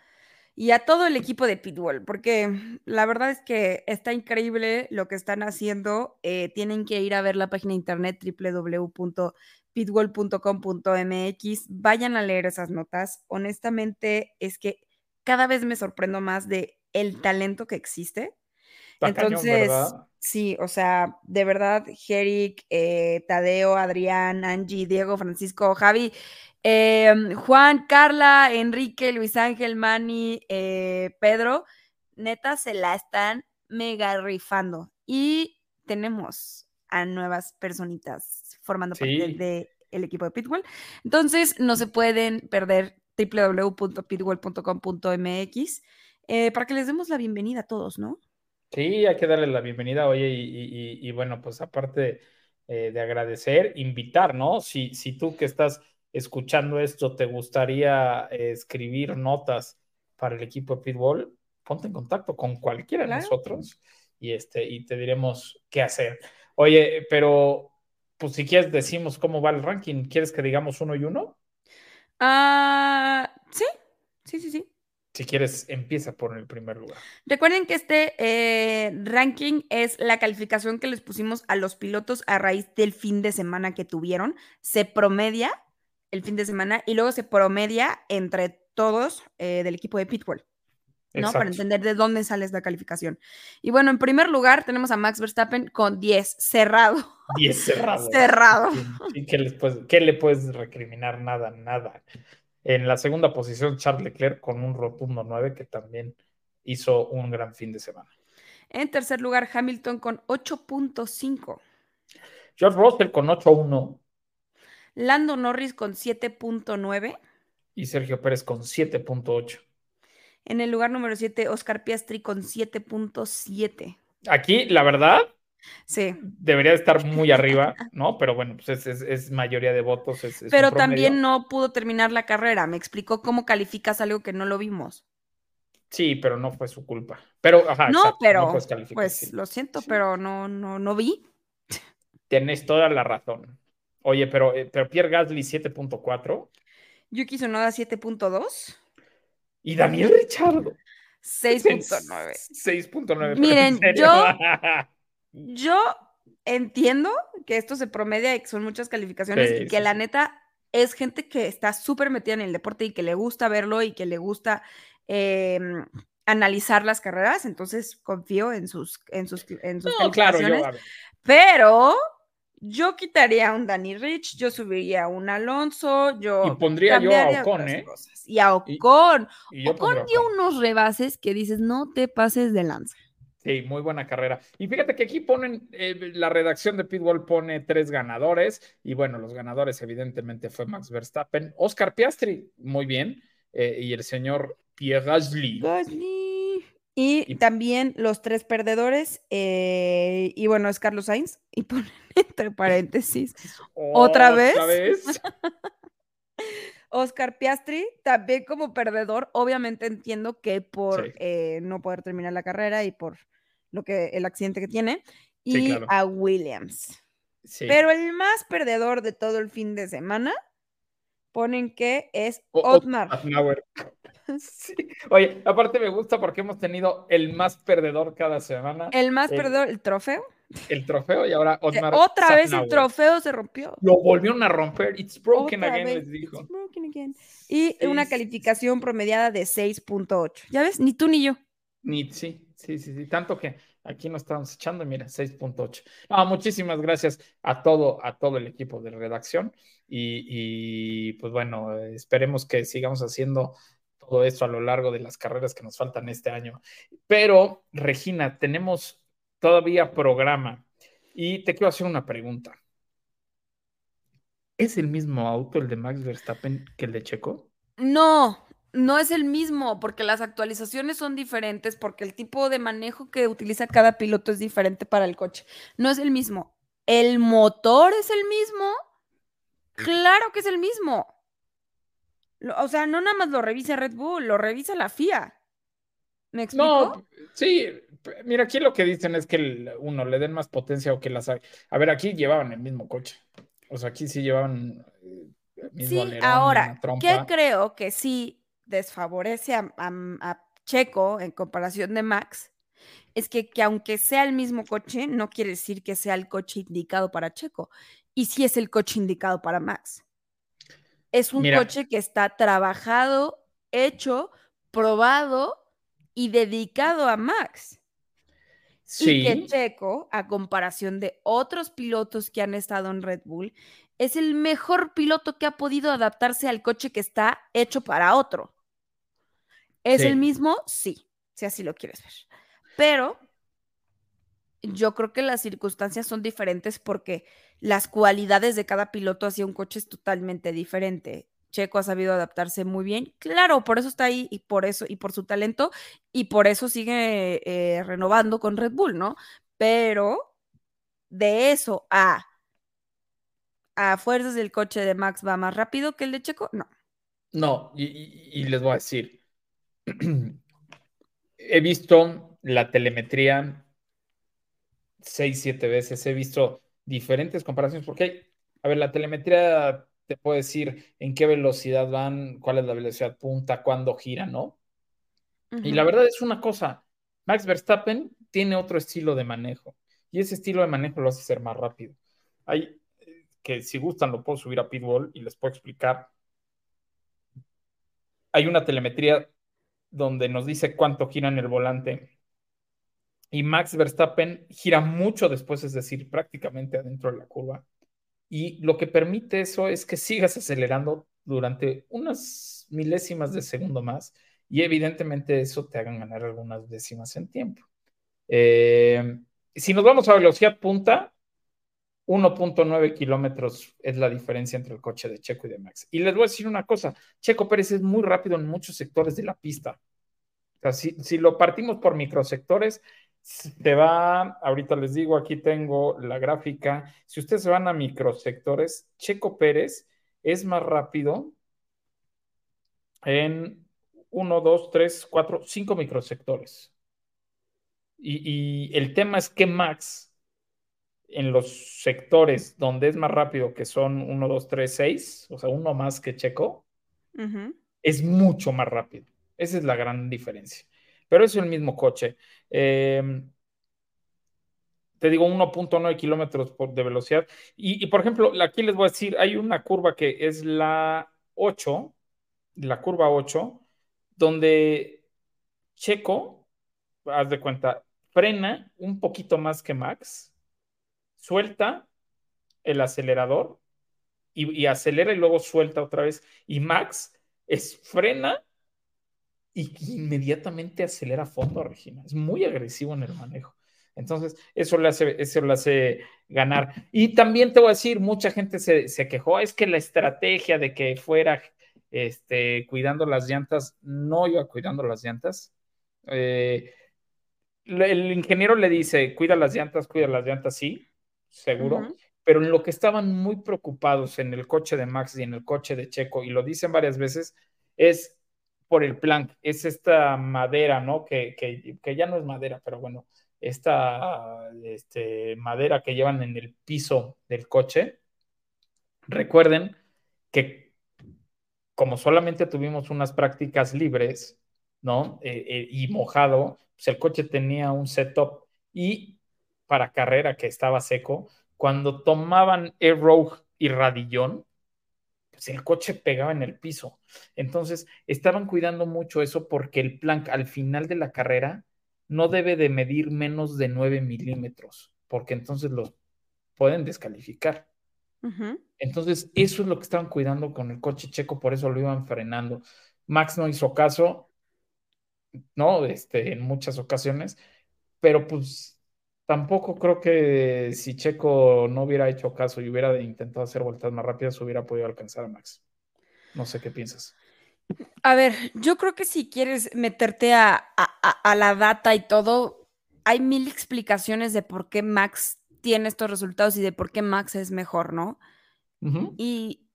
Speaker 1: y a todo el equipo de Pitbull, porque la verdad es que está increíble lo que están haciendo. Eh, tienen que ir a ver la página de internet www.pitbull.com.mx. Vayan a leer esas notas. Honestamente, es que cada vez me sorprendo más de el talento que existe.
Speaker 4: Está
Speaker 1: Entonces,
Speaker 4: cañón,
Speaker 1: sí, o sea, de verdad, Jeric, eh, Tadeo, Adrián, Angie, Diego, Francisco, Javi, eh, Juan, Carla, Enrique, Luis Ángel, Mani, eh, Pedro, neta se la están mega rifando. Y tenemos a nuevas personitas formando
Speaker 4: Sí.
Speaker 1: parte del el equipo de Pitbull. Entonces, no se pueden perder www.pitbull.com.mx eh, para que les demos la bienvenida a todos, ¿no?
Speaker 4: Sí, hay que darle la bienvenida, oye, y, y- y bueno, pues aparte eh, de agradecer, invitar, ¿no? Si, si tú que estás escuchando esto te gustaría eh, escribir notas para el equipo de Pitbull, ponte en contacto con cualquiera de
Speaker 1: Claro.
Speaker 4: nosotros y, este, y te diremos qué hacer. Oye, pero pues si quieres decimos cómo va el ranking, ¿quieres que digamos uno y uno?
Speaker 1: Ah, sí, sí, sí, sí.
Speaker 4: Si quieres, empieza por el primer lugar.
Speaker 1: Recuerden que este eh, ranking es la calificación que les pusimos a los pilotos a raíz del fin de semana que tuvieron. Se promedia el fin de semana y luego se promedia entre todos eh, del equipo de Pitbull, ¿no? Para
Speaker 4: Exacto.
Speaker 1: entender de dónde sale esta calificación. Y bueno, en primer lugar tenemos a Max Verstappen con 10, cerrado.
Speaker 4: 10 cerrado.
Speaker 1: Cerrado.
Speaker 4: Sí, ¿qué, les puedes- qué le puedes recriminar? Nada, nada. En la segunda posición, Charles Leclerc con un rotundo 9 que también hizo un gran fin de semana.
Speaker 1: En tercer lugar, Hamilton con 8.5.
Speaker 4: George Russell con 8-1
Speaker 1: Lando Norris con 7.9.
Speaker 4: Y Sergio Pérez con 7.8.
Speaker 1: En el lugar número 7, Oscar Piastri con 7.7.
Speaker 4: Aquí, la verdad,
Speaker 1: Sí.
Speaker 4: debería estar muy arriba, ¿no? Pero bueno, pues es, es- es mayoría de votos. es-
Speaker 1: Pero también no pudo terminar la carrera. Me explicó cómo calificas algo que no lo vimos.
Speaker 4: Sí, pero no fue su culpa. Pero, ajá,
Speaker 1: no,
Speaker 4: exacto,
Speaker 1: pero pues
Speaker 4: sí.
Speaker 1: lo siento,
Speaker 4: Sí.
Speaker 1: pero no, no, no vi.
Speaker 4: Tienes toda la razón. Oye, pero, eh, pero Pierre Gasly 7.4
Speaker 1: Yuki Tsunoda 7.2,
Speaker 4: y Daniel Richardo
Speaker 1: 6.9.
Speaker 4: 6.9. pero ¿en
Speaker 1: Miren, yo- Yo entiendo que esto se promedia y que son muchas calificaciones
Speaker 4: Sí,
Speaker 1: y que
Speaker 4: sí,
Speaker 1: la neta es gente que está súper metida en el deporte y que le gusta verlo y que le gusta em, analizar las carreras, entonces confío en sus, en sus, en sus
Speaker 4: No, claro,
Speaker 1: calificaciones.
Speaker 4: yo, ver,
Speaker 1: Pero yo quitaría a un Danny Rich, yo subiría a un Alonso, yo
Speaker 4: Y pondría yo a Ocon, ¿eh?
Speaker 1: cosas. Y a Ocon.
Speaker 4: y
Speaker 1: Ocon dio
Speaker 4: Ocon.
Speaker 1: unos rebases que dices, no te pases de lanza.
Speaker 4: Sí, muy buena carrera. Y fíjate que aquí ponen, eh, la redacción de Pitbull pone tres ganadores, y bueno, los ganadores evidentemente fue Max Verstappen, Oscar Piastri, muy bien, eh, y el señor Pierre Gasly.
Speaker 1: Gasly. Y,
Speaker 4: Y-
Speaker 1: también los tres perdedores, eh, y bueno, es Carlos Sainz, y ponen entre paréntesis, ¿Otra vez? Oscar Piastri, también como perdedor, obviamente entiendo que por
Speaker 4: Sí.
Speaker 1: eh, no poder terminar la carrera y por lo que el accidente que tiene, y
Speaker 4: Sí, claro.
Speaker 1: a Williams.
Speaker 4: Sí.
Speaker 1: Pero el más perdedor de todo el fin de semana, ponen que es
Speaker 4: O-
Speaker 1: Otmar.
Speaker 4: Otmar. Sí. Oye, aparte me gusta porque hemos tenido el más perdedor cada semana,
Speaker 1: El más perdedor, el trofeo.
Speaker 4: El trofeo, y ahora Otmar.
Speaker 1: otra vez el trofeo se rompió.
Speaker 4: Lo volvieron a romper. It's broken
Speaker 1: Otra
Speaker 4: again,
Speaker 1: vez,
Speaker 4: les dijo.
Speaker 1: "It's broken again". Y una calificación promediada de 6.8. ¿Ya ves? Ni tú ni yo.
Speaker 4: Ni, sí, sí, sí, sí, tanto que aquí nos estamos echando, mira, 6.8. No, muchísimas gracias a todo, a todo el equipo de redacción y, y, pues bueno, eh, esperemos que sigamos haciendo todo esto a lo largo de las carreras que nos faltan este año. Pero, Regina, tenemos todavía programa y te quiero hacer una pregunta. ¿Es el mismo auto el de Max Verstappen que el de Checo?
Speaker 1: No, no es el mismo, porque las actualizaciones son diferentes, porque el tipo de manejo que utiliza cada piloto es diferente para el coche. No es el mismo. ¿El motor es el mismo? Claro que es el mismo. O sea, no nada más lo revisa Red Bull, lo revisa la FIA. ¿Me explico?
Speaker 4: No, sí, mira, aquí lo que dicen es que el- uno le den más potencia o que las... A ver, aquí llevaban el mismo coche. O sea, aquí sí llevaban eh, el mismo
Speaker 1: Sí,
Speaker 4: alerón,
Speaker 1: ahora. ¿qué creo que sí desfavorece a, a- a Checo en comparación de Max? Es que, que aunque sea el mismo coche, no quiere decir que sea el coche indicado para Checo. Y sí es el coche indicado para Max. Es un
Speaker 4: Mira.
Speaker 1: coche que está trabajado, hecho, probado y dedicado a Max. Y que
Speaker 4: Sí,
Speaker 1: Checo, a comparación de otros pilotos que han estado en Red Bull, es el mejor piloto que ha podido adaptarse al coche que está hecho para otro. ¿Es
Speaker 4: Sí.
Speaker 1: el mismo? Sí, si así lo quieres ver. Pero yo creo que las circunstancias son diferentes porque las cualidades de cada piloto hacia un coche es totalmente diferente. Checo ha sabido adaptarse muy bien. Claro, por eso está ahí y por eso y por su talento y por eso sigue eh, renovando con Red Bull, ¿no? Pero de eso a a fuerzas del coche de Max va más rápido que el de Checo, no.
Speaker 4: no, y, y- les voy a decir, he visto la telemetría seis, siete veces, he visto diferentes comparaciones, porque a ver, la telemetría te puede decir en qué velocidad van, cuál es la velocidad punta, cuándo giran, ¿no? Y la verdad es una cosa, Max Verstappen tiene otro estilo de manejo y ese estilo de manejo lo hace ser más rápido. Hay eh, que si gustan lo puedo subir a Pitbull y les puedo explicar. Hay una telemetría donde nos dice cuánto gira en el volante y Max Verstappen gira mucho después, es decir, prácticamente adentro de la curva. Y lo que permite eso es que sigas acelerando durante unas milésimas de segundo más y evidentemente eso te hagan ganar algunas décimas en tiempo. Eh, si nos vamos a velocidad punta, 1.9 kilómetros es la diferencia entre el coche de Checo y de Max. Y les voy a decir una cosa, Checo Pérez es muy rápido en muchos sectores de la pista. Si, si lo partimos por microsectores, se va, ahorita les digo, aquí tengo la gráfica, si ustedes se van a microsectores, Checo Pérez es más rápido en 1, 2, 3, 4, 5 microsectores. Y, y el tema es que Max, en los sectores donde es más rápido, que son 1, 2, 3, 6, o sea, uno más que Checo, es mucho más rápido. Esa es la gran diferencia. Pero es el mismo coche. Eh, te digo, 1.9 kilómetros de velocidad. Y, y, por ejemplo, aquí les voy a decir, hay una curva que es la 8, la curva 8, donde Checo, haz de cuenta, frena un poquito más que Max, suelta el acelerador y, y acelera y luego suelta otra vez. Y Max es frena y inmediatamente acelera a fondo, Regina. Es muy agresivo en el manejo. Entonces, eso le hace, eso le hace ganar. Y también te voy a decir, mucha gente se, se quejó, es que la estrategia de que fuera este, cuidando las llantas, no iba cuidando las llantas. Eh, el ingeniero le dice, cuida las llantas, cuida las llantas, sí, seguro. Pero en lo que estaban muy preocupados en el coche de Max y en el coche de Checo, y lo dicen varias veces, es por el plank, es esta madera, ¿no? Que, que, ya no es madera, pero bueno, esta este, madera que llevan en el piso del coche. Recuerden que como solamente tuvimos unas prácticas libres, ¿no? Eh, eh, y mojado, pues el coche tenía un setup y para carrera que estaba seco, cuando tomaban Air Rogue y Radillón, pues el coche pegaba en el piso. Entonces, estaban cuidando mucho eso porque el plank al final de la carrera no debe de medir menos de 9 milímetros, porque entonces los pueden descalificar. Entonces, eso es lo que estaban cuidando con el coche checo, por eso lo iban frenando. Max no hizo caso, ¿no? Este, en muchas ocasiones, pero pues tampoco creo que si Checo no hubiera hecho caso y hubiera intentado hacer vueltas más rápidas, hubiera podido alcanzar a Max. No sé qué piensas.
Speaker 1: A ver, yo creo que si quieres meterte a, a- a- a la data y todo, hay mil explicaciones de por qué Max tiene estos resultados y de por qué Max es mejor, ¿no? Y,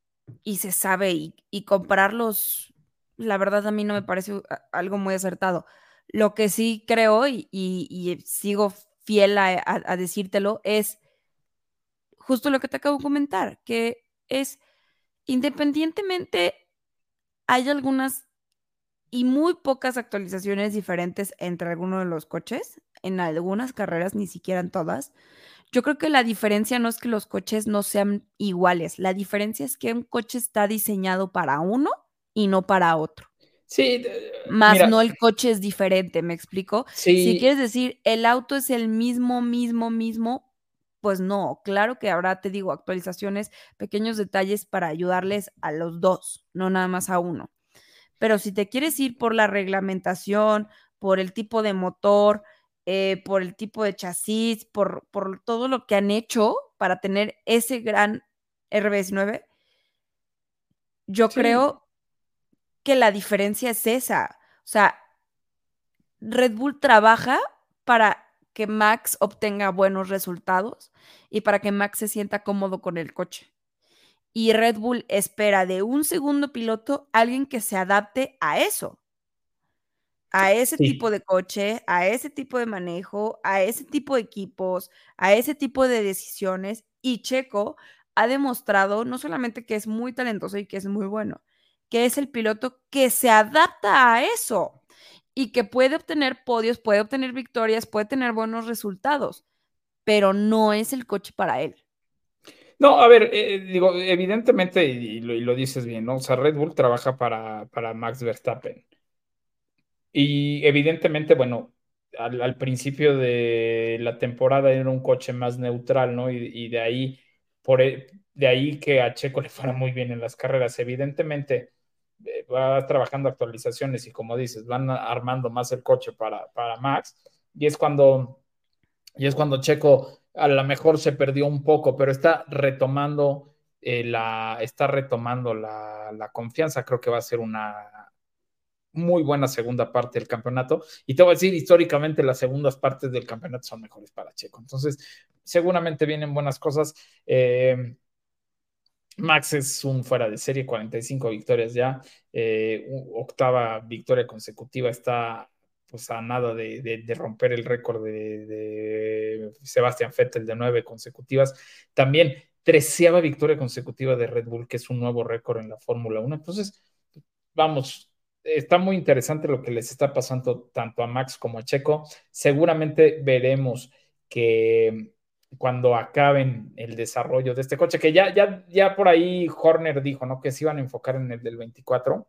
Speaker 1: y se sabe, y, y compararlos, la verdad a mí no me parece algo muy acertado. Lo que sí creo y sigo fiel a, a- decírtelo es justo lo que te acabo de comentar, que es independientemente, hay algunas y muy pocas actualizaciones diferentes entre algunos de los coches, en algunas carreras, ni siquiera en todas. Yo creo que la diferencia no es que los coches no sean iguales, la diferencia es que un coche está diseñado para uno y no para otro.
Speaker 4: Sí,
Speaker 1: Más
Speaker 4: mira,
Speaker 1: no el coche es diferente, ¿me explico?
Speaker 4: sí,
Speaker 1: Si quieres decir el auto es el mismo, mismo, mismo, pues no, claro que habrá, te digo, actualizaciones, pequeños detalles para ayudarles a los dos, no nada más a uno. Pero si te quieres ir por la reglamentación, por el tipo de motor, eh, por el tipo de chasis, por, por todo lo que han hecho para tener ese gran RB19, yo
Speaker 4: Sí.
Speaker 1: creo que la diferencia es esa. O sea, Red Bull trabaja para que Max obtenga buenos resultados y para que Max se sienta cómodo con el coche. Y Red Bull espera de un segundo piloto alguien que se adapte a eso, a ese
Speaker 4: Sí.
Speaker 1: tipo de coche, a ese tipo de manejo, a ese tipo de equipos, a ese tipo de decisiones. Y Checo ha demostrado no solamente que es muy talentoso y que es muy bueno, que es el piloto que se adapta a eso y que puede obtener podios, puede obtener victorias, puede tener buenos resultados, pero no es el coche para él.
Speaker 4: No, a ver, eh, digo, evidentemente, y lo, dices bien, ¿no? O sea, Red Bull trabaja para, para Max Verstappen. Y evidentemente, bueno, al, al principio de la temporada era un coche más neutral, ¿no? Y, y de ahí, por, e- de ahí que a Checo le fuera muy bien en las carreras. Evidentemente, eh, va trabajando actualizaciones y como dices, van armando más el coche para, para Max. Y es cuando, y es cuando Checo a lo mejor se perdió un poco, pero está retomando eh, la, está retomando la, la, confianza. Creo que va a ser una muy buena segunda parte del campeonato. Y te voy a decir, históricamente las segundas partes del campeonato son mejores para Checo. Entonces, seguramente vienen buenas cosas. Eh, Max es un fuera de serie, 45 victorias ya, eh, octava victoria consecutiva, está pues a nada de, romper el récord de, Sebastian Vettel de nueve consecutivas. También treceava victoria consecutiva de Red Bull, que es un nuevo récord en la Fórmula 1. Entonces, vamos, está muy interesante lo que les está pasando tanto a Max como a Checo. Seguramente veremos que cuando acaben el desarrollo de este coche, que ya, ya, ya por ahí Horner dijo, ¿no? Que se iban a enfocar en el del 24,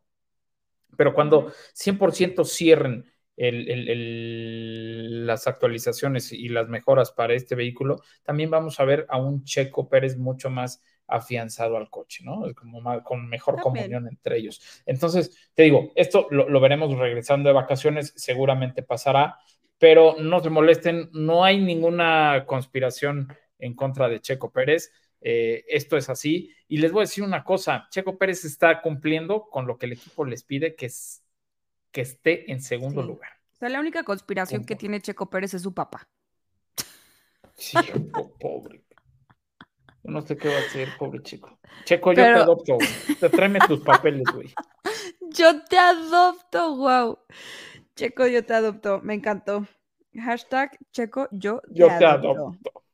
Speaker 4: pero cuando 100% cierren el, el, el, las actualizaciones y las mejoras para este vehículo, también vamos a ver a un Checo Pérez mucho más afianzado al coche, ¿no? Como más, con mejor también. comunión entre ellos. Entonces, te digo, esto lo, lo veremos regresando de vacaciones, seguramente pasará pero no se molesten, no hay ninguna conspiración en contra de Checo Pérez. Eh, esto es así. Y les voy a decir una cosa, Checo Pérez está cumpliendo con lo que el equipo les pide, que es que esté en segundo sí. lugar.
Speaker 1: O sea, la única conspiración Punto. que tiene Checo Pérez es su papá.
Speaker 4: Sí, pobre. Yo no sé qué va a hacer, pobre chico. Checo, yo Pero... te adopto. Te tráeme tus papeles, güey.
Speaker 1: Yo te adopto, wow. Checo, yo te adopto. Me encantó. Hashtag Checo, yo te,
Speaker 4: yo
Speaker 1: te
Speaker 4: adopto. adopto.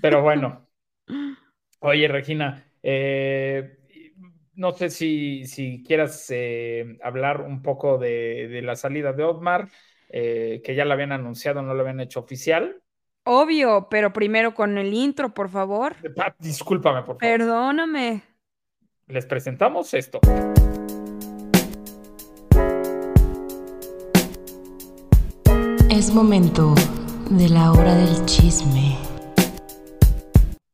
Speaker 4: Pero bueno. Oye, Regina, eh, no sé si, si quieras eh, hablar un poco de, de, la salida de Otmar, eh, que ya la habían anunciado, no lo habían hecho oficial.
Speaker 1: Obvio, pero primero con el intro, por favor.
Speaker 4: Ah, discúlpame, por favor.
Speaker 1: Perdóname.
Speaker 4: Les presentamos esto.
Speaker 5: Es momento de la hora del chisme.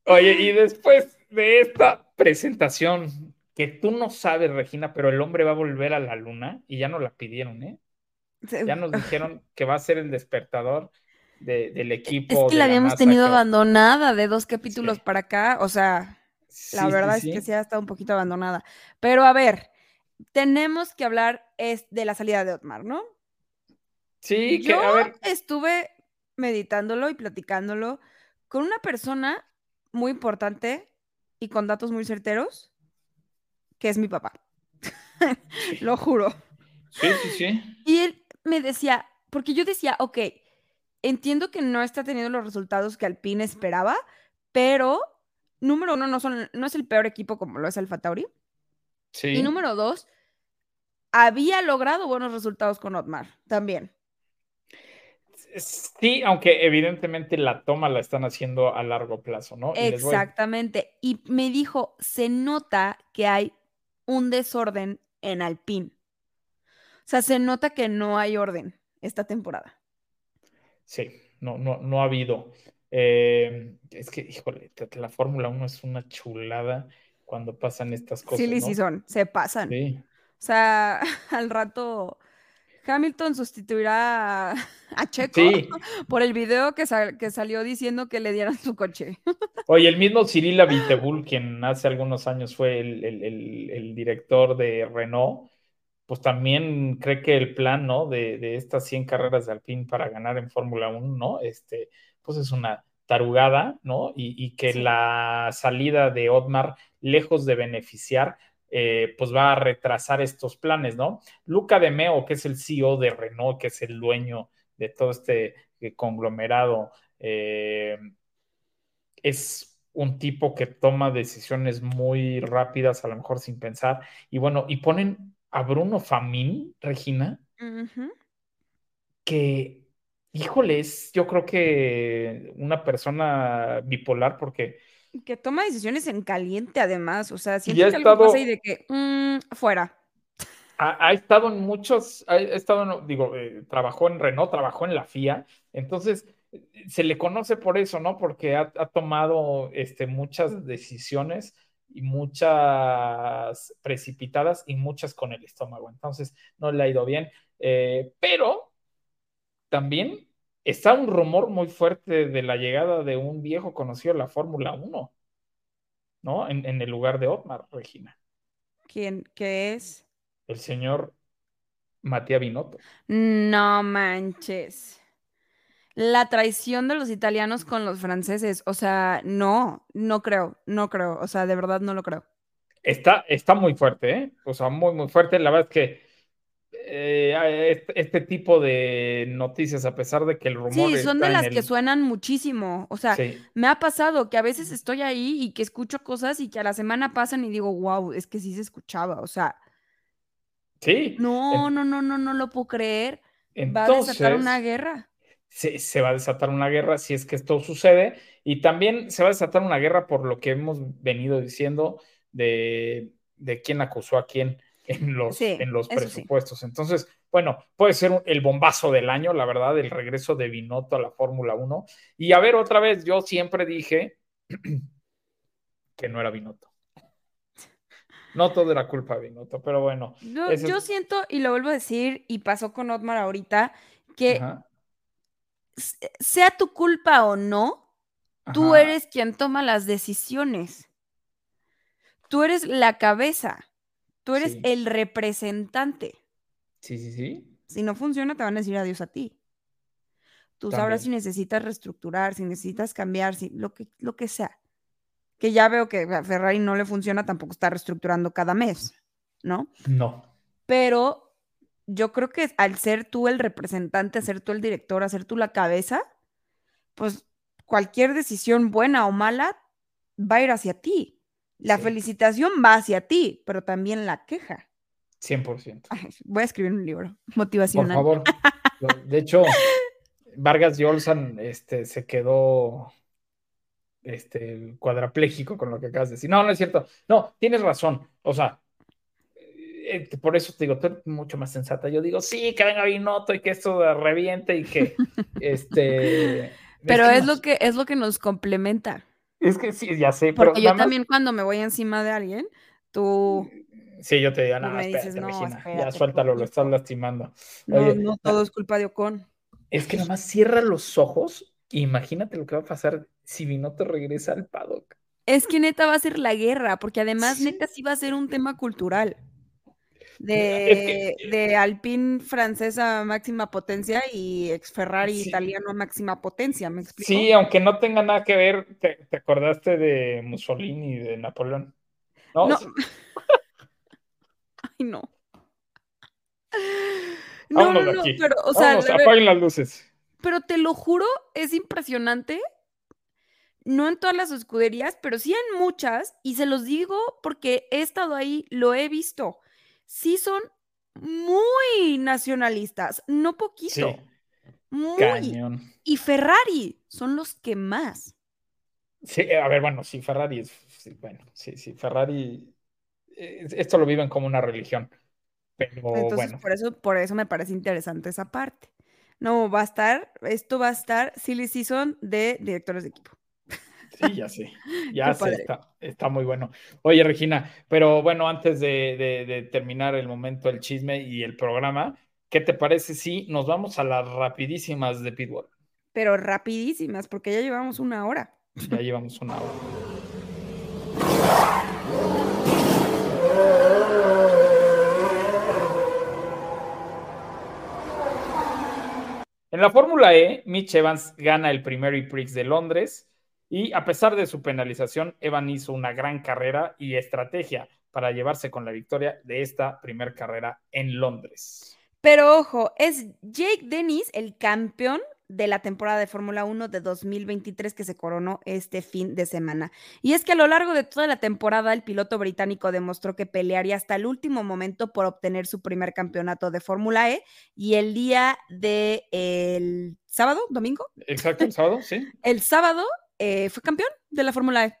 Speaker 4: Oye, y después de esta presentación, que tú no sabes, Regina, pero el hombre va a volver a la luna y ya nos la pidieron, ¿eh? Ya nos dijeron que va a ser el despertador de, del equipo.
Speaker 1: Es que la habíamos tenido que... abandonada de dos capítulos sí. para acá, o sea, sí, la verdad sí, es que sí ha estado un poquito abandonada. Pero a ver, tenemos que hablar es de la salida de Otmar, ¿no?
Speaker 4: Sí,
Speaker 1: que
Speaker 4: Yo
Speaker 1: a ver. estuve meditándolo y platicándolo con una persona muy importante y con datos muy certeros, que es mi papá. Lo juro.
Speaker 4: Sí, sí, sí.
Speaker 1: Y él me decía, porque yo decía, ok, entiendo que no está teniendo los resultados que Alpine esperaba, pero número uno, no, son, no es el peor equipo como lo es Alfa Tauri.
Speaker 4: Sí.
Speaker 1: Y número dos, había logrado buenos resultados con Otmar también.
Speaker 4: Sí, aunque evidentemente la toma la están haciendo a largo plazo, ¿no?
Speaker 1: Y Exactamente. Y me dijo, se nota que hay un desorden en Alpine. O sea, se nota que no hay orden esta temporada.
Speaker 4: Sí, no, no, no ha habido. Eh, es que, híjole, la Fórmula 1 es una chulada cuando pasan estas cosas.
Speaker 1: Sí,
Speaker 4: ¿no?
Speaker 1: sí son, se pasan.
Speaker 4: Sí.
Speaker 1: O sea, al rato Hamilton sustituirá a, Checo
Speaker 4: sí.
Speaker 1: por el video que, sal, que, salió diciendo que le dieran su coche.
Speaker 4: Oye, el mismo Cyril Abiteboul, quien hace algunos años fue el, el, el, el, director de Renault, pues también cree que el plan, ¿no? De, de estas 100 carreras de Alpine para ganar en Fórmula 1, ¿no? Este, pues es una tarugada, ¿no? Y, y que sí. la salida de Otmar, lejos de beneficiar, eh, pues va a retrasar estos planes, ¿no? Luca de Meo, que es el CEO de Renault, que es el dueño de todo este eh, conglomerado, eh, es un tipo que toma decisiones muy rápidas, a lo mejor sin pensar, y bueno, y ponen a Bruno Famín, Regina,
Speaker 1: uh -huh.
Speaker 4: que, híjole, es yo creo que una persona bipolar porque
Speaker 1: que toma decisiones en caliente, además. O sea, siento que estado, algo pasa y de que mmm, fuera.
Speaker 4: Ha, ha, estado en muchos, ha estado, digo, eh, trabajó en Renault, trabajó en la FIA, entonces se le conoce por eso, ¿no? Porque ha, ha tomado este, muchas decisiones y muchas precipitadas y muchas con el estómago. Entonces no le ha ido bien. Eh, pero también está un rumor muy fuerte de la llegada de un viejo conocido de la Fórmula 1, ¿no? En, en el lugar de Otmar, Regina.
Speaker 1: ¿Quién? ¿Qué es?
Speaker 4: El señor Matías Binotto.
Speaker 1: No manches. La traición de los italianos con los franceses. O sea, no, no creo, no creo. O sea, de verdad no lo creo.
Speaker 4: Está, está muy fuerte, ¿eh? O sea, muy, muy fuerte. La verdad es que eh, este, tipo de noticias, a pesar de que el rumor
Speaker 1: Sí, son de las
Speaker 4: el-
Speaker 1: que suenan muchísimo. O sea,
Speaker 4: Sí.
Speaker 1: me ha pasado que a veces estoy ahí y que escucho cosas y que a la semana pasan y digo, wow, es que sí se escuchaba. O sea,
Speaker 4: Sí.
Speaker 1: no,
Speaker 4: En-
Speaker 1: no, no, no, no lo puedo creer. Va a desatar una
Speaker 4: Entonces,
Speaker 1: guerra.
Speaker 4: se, se va a desatar una guerra si es que esto sucede y también se va a desatar una guerra por lo que hemos venido diciendo de, de quién acusó a quién en los,
Speaker 1: Sí,
Speaker 4: en los
Speaker 1: sí.
Speaker 4: presupuestos. Entonces, bueno, puede ser un- el bombazo del año, la verdad, el regreso de Binotto a la Fórmula 1. Y a ver, otra vez, yo siempre dije que no era Binotto. No todo era culpa de Binotto, pero bueno.
Speaker 1: Yo,
Speaker 4: ese es-
Speaker 1: yo siento, y lo vuelvo a decir, y pasó con Otmar ahorita, que
Speaker 4: Ajá,
Speaker 1: sea tu culpa o no, tú eres quien toma las decisiones. Tú eres la cabeza. Tú eres
Speaker 4: Sí.
Speaker 1: el representante.
Speaker 4: Sí, sí, sí.
Speaker 1: Si no funciona, te van a decir adiós a ti. Tú sabrás si
Speaker 4: También.
Speaker 1: necesitas reestructurar, si necesitas cambiar, si, lo, que, lo que sea. Que ya veo que a Ferrari no le funciona, tampoco está reestructurando cada mes, ¿no?
Speaker 4: No.
Speaker 1: Pero yo creo que al ser tú el representante, ser tú el director, hacer tú la cabeza, pues cualquier decisión buena o mala va a ir hacia ti. La
Speaker 4: Sí.
Speaker 1: felicitación va hacia ti, pero también la queja.
Speaker 4: 100%.
Speaker 1: Ay, voy a escribir un libro
Speaker 4: Por
Speaker 1: motivacional.
Speaker 4: favor. De hecho, Vargas Llolsan este, se quedó este, cuadraplégico con lo que acabas de decir. No, no es cierto. No, tienes razón. O sea, eh, por eso te digo, tú eres mucho más sensata. Yo digo, sí, que venga Binotto y que esto reviente y que este.
Speaker 1: Pero
Speaker 4: que
Speaker 1: es
Speaker 4: nos-
Speaker 1: lo que es lo que nos complementa.
Speaker 4: Es que sí, ya sé, pero
Speaker 1: Porque yo
Speaker 4: nada más-
Speaker 1: también cuando me voy encima de alguien, tú
Speaker 4: Sí, yo te digo,
Speaker 1: Tú
Speaker 4: no,
Speaker 1: me dices,
Speaker 4: espérate,
Speaker 1: "No,
Speaker 4: Regina, ya suéltalo, lo
Speaker 1: poquito".
Speaker 4: estás lastimando.
Speaker 1: no,
Speaker 4: Oye,
Speaker 1: no todo es culpa de Ocon.
Speaker 4: Es que nomás cierra los ojos. e Imagínate lo que va a pasar si Binotto regresa al paddock.
Speaker 1: Es que neta va a ser la guerra, porque además
Speaker 4: Sí.
Speaker 1: neta sí va a ser un tema cultural.
Speaker 4: Es
Speaker 1: De,
Speaker 4: que-
Speaker 1: de Alpine francesa máxima potencia y ex Ferrari
Speaker 4: Sí.
Speaker 1: italiano máxima potencia, ¿me explico?
Speaker 4: Sí, aunque no tenga nada que ver, te, te acordaste de Mussolini y de Napoleón. No,
Speaker 1: No. Ay, no. No,
Speaker 4: vámonos
Speaker 1: no, no,
Speaker 4: aquí.
Speaker 1: pero, o sea,
Speaker 4: Vámonos,
Speaker 1: ver-
Speaker 4: apaguen las luces.
Speaker 1: pero te lo juro, es impresionante. No en todas las escuderías, pero sí en muchas, y se los digo porque he estado ahí, lo he visto. Sí son muy nacionalistas, no
Speaker 4: Sí,
Speaker 1: poquito, muy.
Speaker 4: cañón.
Speaker 1: Y Ferrari son los que más.
Speaker 4: Sí, a ver, bueno, sí, Ferrari es, sí, bueno, sí, sí, Ferrari, eh, esto lo viven como una religión, pero
Speaker 1: Entonces,
Speaker 4: bueno,
Speaker 1: por eso, por eso me parece interesante esa parte. No, va a estar, esto va a estar silly season de directores de equipo.
Speaker 4: Sí, ya sé, ya sé, está, está muy bueno. Oye, Regina, pero bueno, antes de, de- de terminar el momento, el chisme y el programa, ¿qué te parece si nos vamos a las rapidísimas de Pitbull?
Speaker 1: Pero rapidísimas, porque ya llevamos una hora.
Speaker 4: Ya llevamos una hora. En la Fórmula E, Mitch Evans gana el primer Prix de Londres y a pesar de su penalización, Evan hizo una gran carrera y estrategia para llevarse con la victoria de esta primera carrera en Londres.
Speaker 1: Pero ojo, es Jake Dennis el campeón de la temporada de Fórmula 1 de 2023 que se coronó este fin de semana. Y es que a lo largo de toda la temporada el piloto británico demostró que pelearía hasta el último momento por obtener su primer campeonato de Fórmula E y el día del sábado, domingo,
Speaker 4: Exacto, el sábado, sí.
Speaker 1: el sábado eh, fue campeón de la Fórmula E.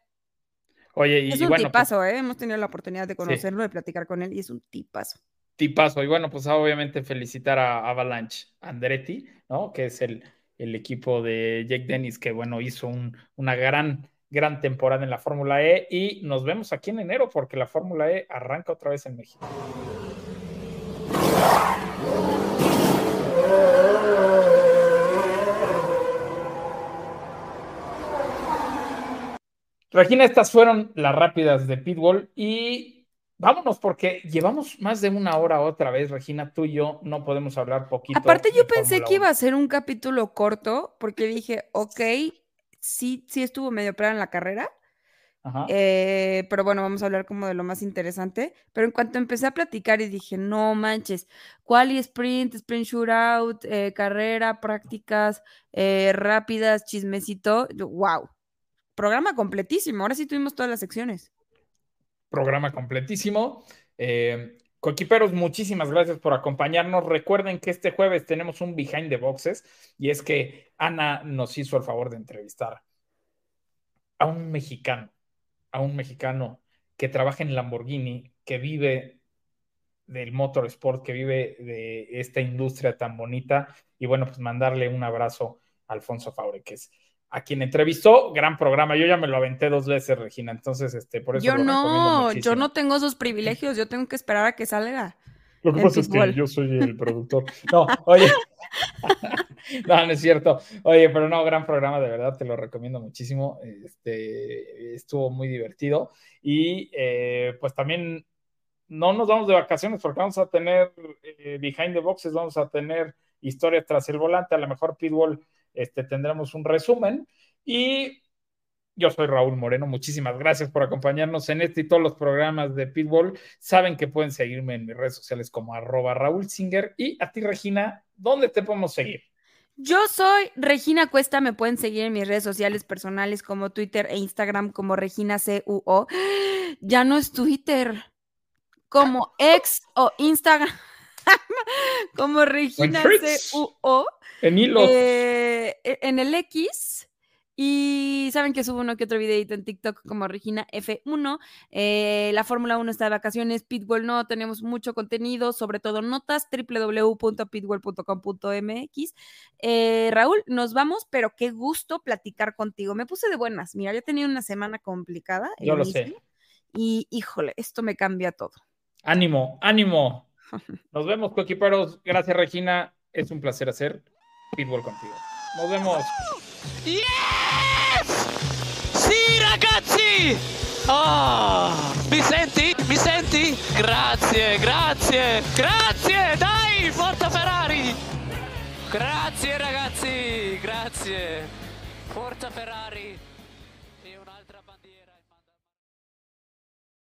Speaker 4: Oye, y,
Speaker 1: es
Speaker 4: y
Speaker 1: un
Speaker 4: pues,
Speaker 1: tipazo, ¿eh? hemos tenido la oportunidad de conocerlo, de platicar con él y es un tipazo.
Speaker 4: tipazo. Y bueno, pues obviamente felicitar a Avalanche Andretti, ¿no? Que es el, el equipo de Jake Dennis, que bueno, hizo un- una gran, gran temporada en la Fórmula E. Y nos vemos aquí en enero, porque la Fórmula E arranca otra vez en México. Regina, estas fueron las rápidas de Pitbull y vámonos porque llevamos más de una hora otra vez, Regina, tú y yo no podemos hablar poquito.
Speaker 1: Aparte yo pensé que iba
Speaker 4: 1.
Speaker 1: a ser un capítulo corto porque dije, ok, sí, sí estuvo medio pera en la carrera,
Speaker 4: Ajá.
Speaker 1: eh, pero bueno, vamos a hablar como de lo más interesante. Pero en cuanto empecé a platicar y dije, no manches, quali sprint, sprint shootout, eh, carrera, prácticas eh, rápidas, chismecito, wow, programa completísimo. Ahora sí tuvimos todas las secciones.
Speaker 4: programa completísimo. Eh, Coquiperos, muchísimas gracias por acompañarnos. Recuerden que este jueves tenemos un Behind the Boxes y es que Ana nos hizo el favor de entrevistar a un mexicano, a un mexicano que trabaja en Lamborghini, que vive del motorsport, que vive de esta industria tan bonita. Y bueno, pues mandarle un abrazo a Alfonso Fábregues, a quien entrevistó, gran programa. Yo ya me lo aventé dos veces, Regina, entonces este, por eso
Speaker 1: Yo
Speaker 4: lo recomiendo
Speaker 1: no, yo no tengo esos privilegios, yo tengo que esperar a que salga.
Speaker 4: Lo que pasa es que yo soy el productor. No, oye. No, no es cierto. Oye, pero no, gran programa, de verdad, te lo recomiendo muchísimo. Este, estuvo muy divertido. Y eh, pues también no nos vamos de vacaciones porque vamos a tener eh, behind the boxes, vamos a tener historias tras el volante. A lo mejor Pitbull este, tendremos un resumen. Y yo soy Raúl Moreno, muchísimas gracias por acompañarnos en este y todos los programas de Pitbull. Saben que pueden seguirme en mis redes sociales como arroba Raúl Singer. Y a ti, Regina, ¿dónde te podemos seguir?
Speaker 1: Yo soy Regina Cuesta, me pueden seguir en mis redes sociales personales como Twitter e Instagram como Regina CUO. Ya no es Twitter, como ex o Instagram como Regina. CUO.
Speaker 4: En.
Speaker 1: Eh, en el X. Y saben que subo uno que otro videito en TikTok como Regina F1. Eh, la Fórmula 1 está de vacaciones, Pitbull no, tenemos mucho contenido, sobre todo notas, www.pitbull.com.mx. Eh, Raúl, nos vamos, pero qué gusto platicar contigo. Me puse de buenas. Mira, ya tenía una semana complicada.
Speaker 4: Yo lo
Speaker 1: inicio,
Speaker 4: sé.
Speaker 1: Y híjole, esto me cambia todo.
Speaker 4: Ánimo, ánimo. Nos vemos, coquiperos. Gracias, Regina. Es un placer hacer Pitbull contigo. Nos vemos.
Speaker 3: Yes! Sì, ragazzi! Oh, mi senti? Mi senti? Grazie, grazie, grazie! Dai, forza Ferrari! Grazie ragazzi, grazie! Forza Ferrari!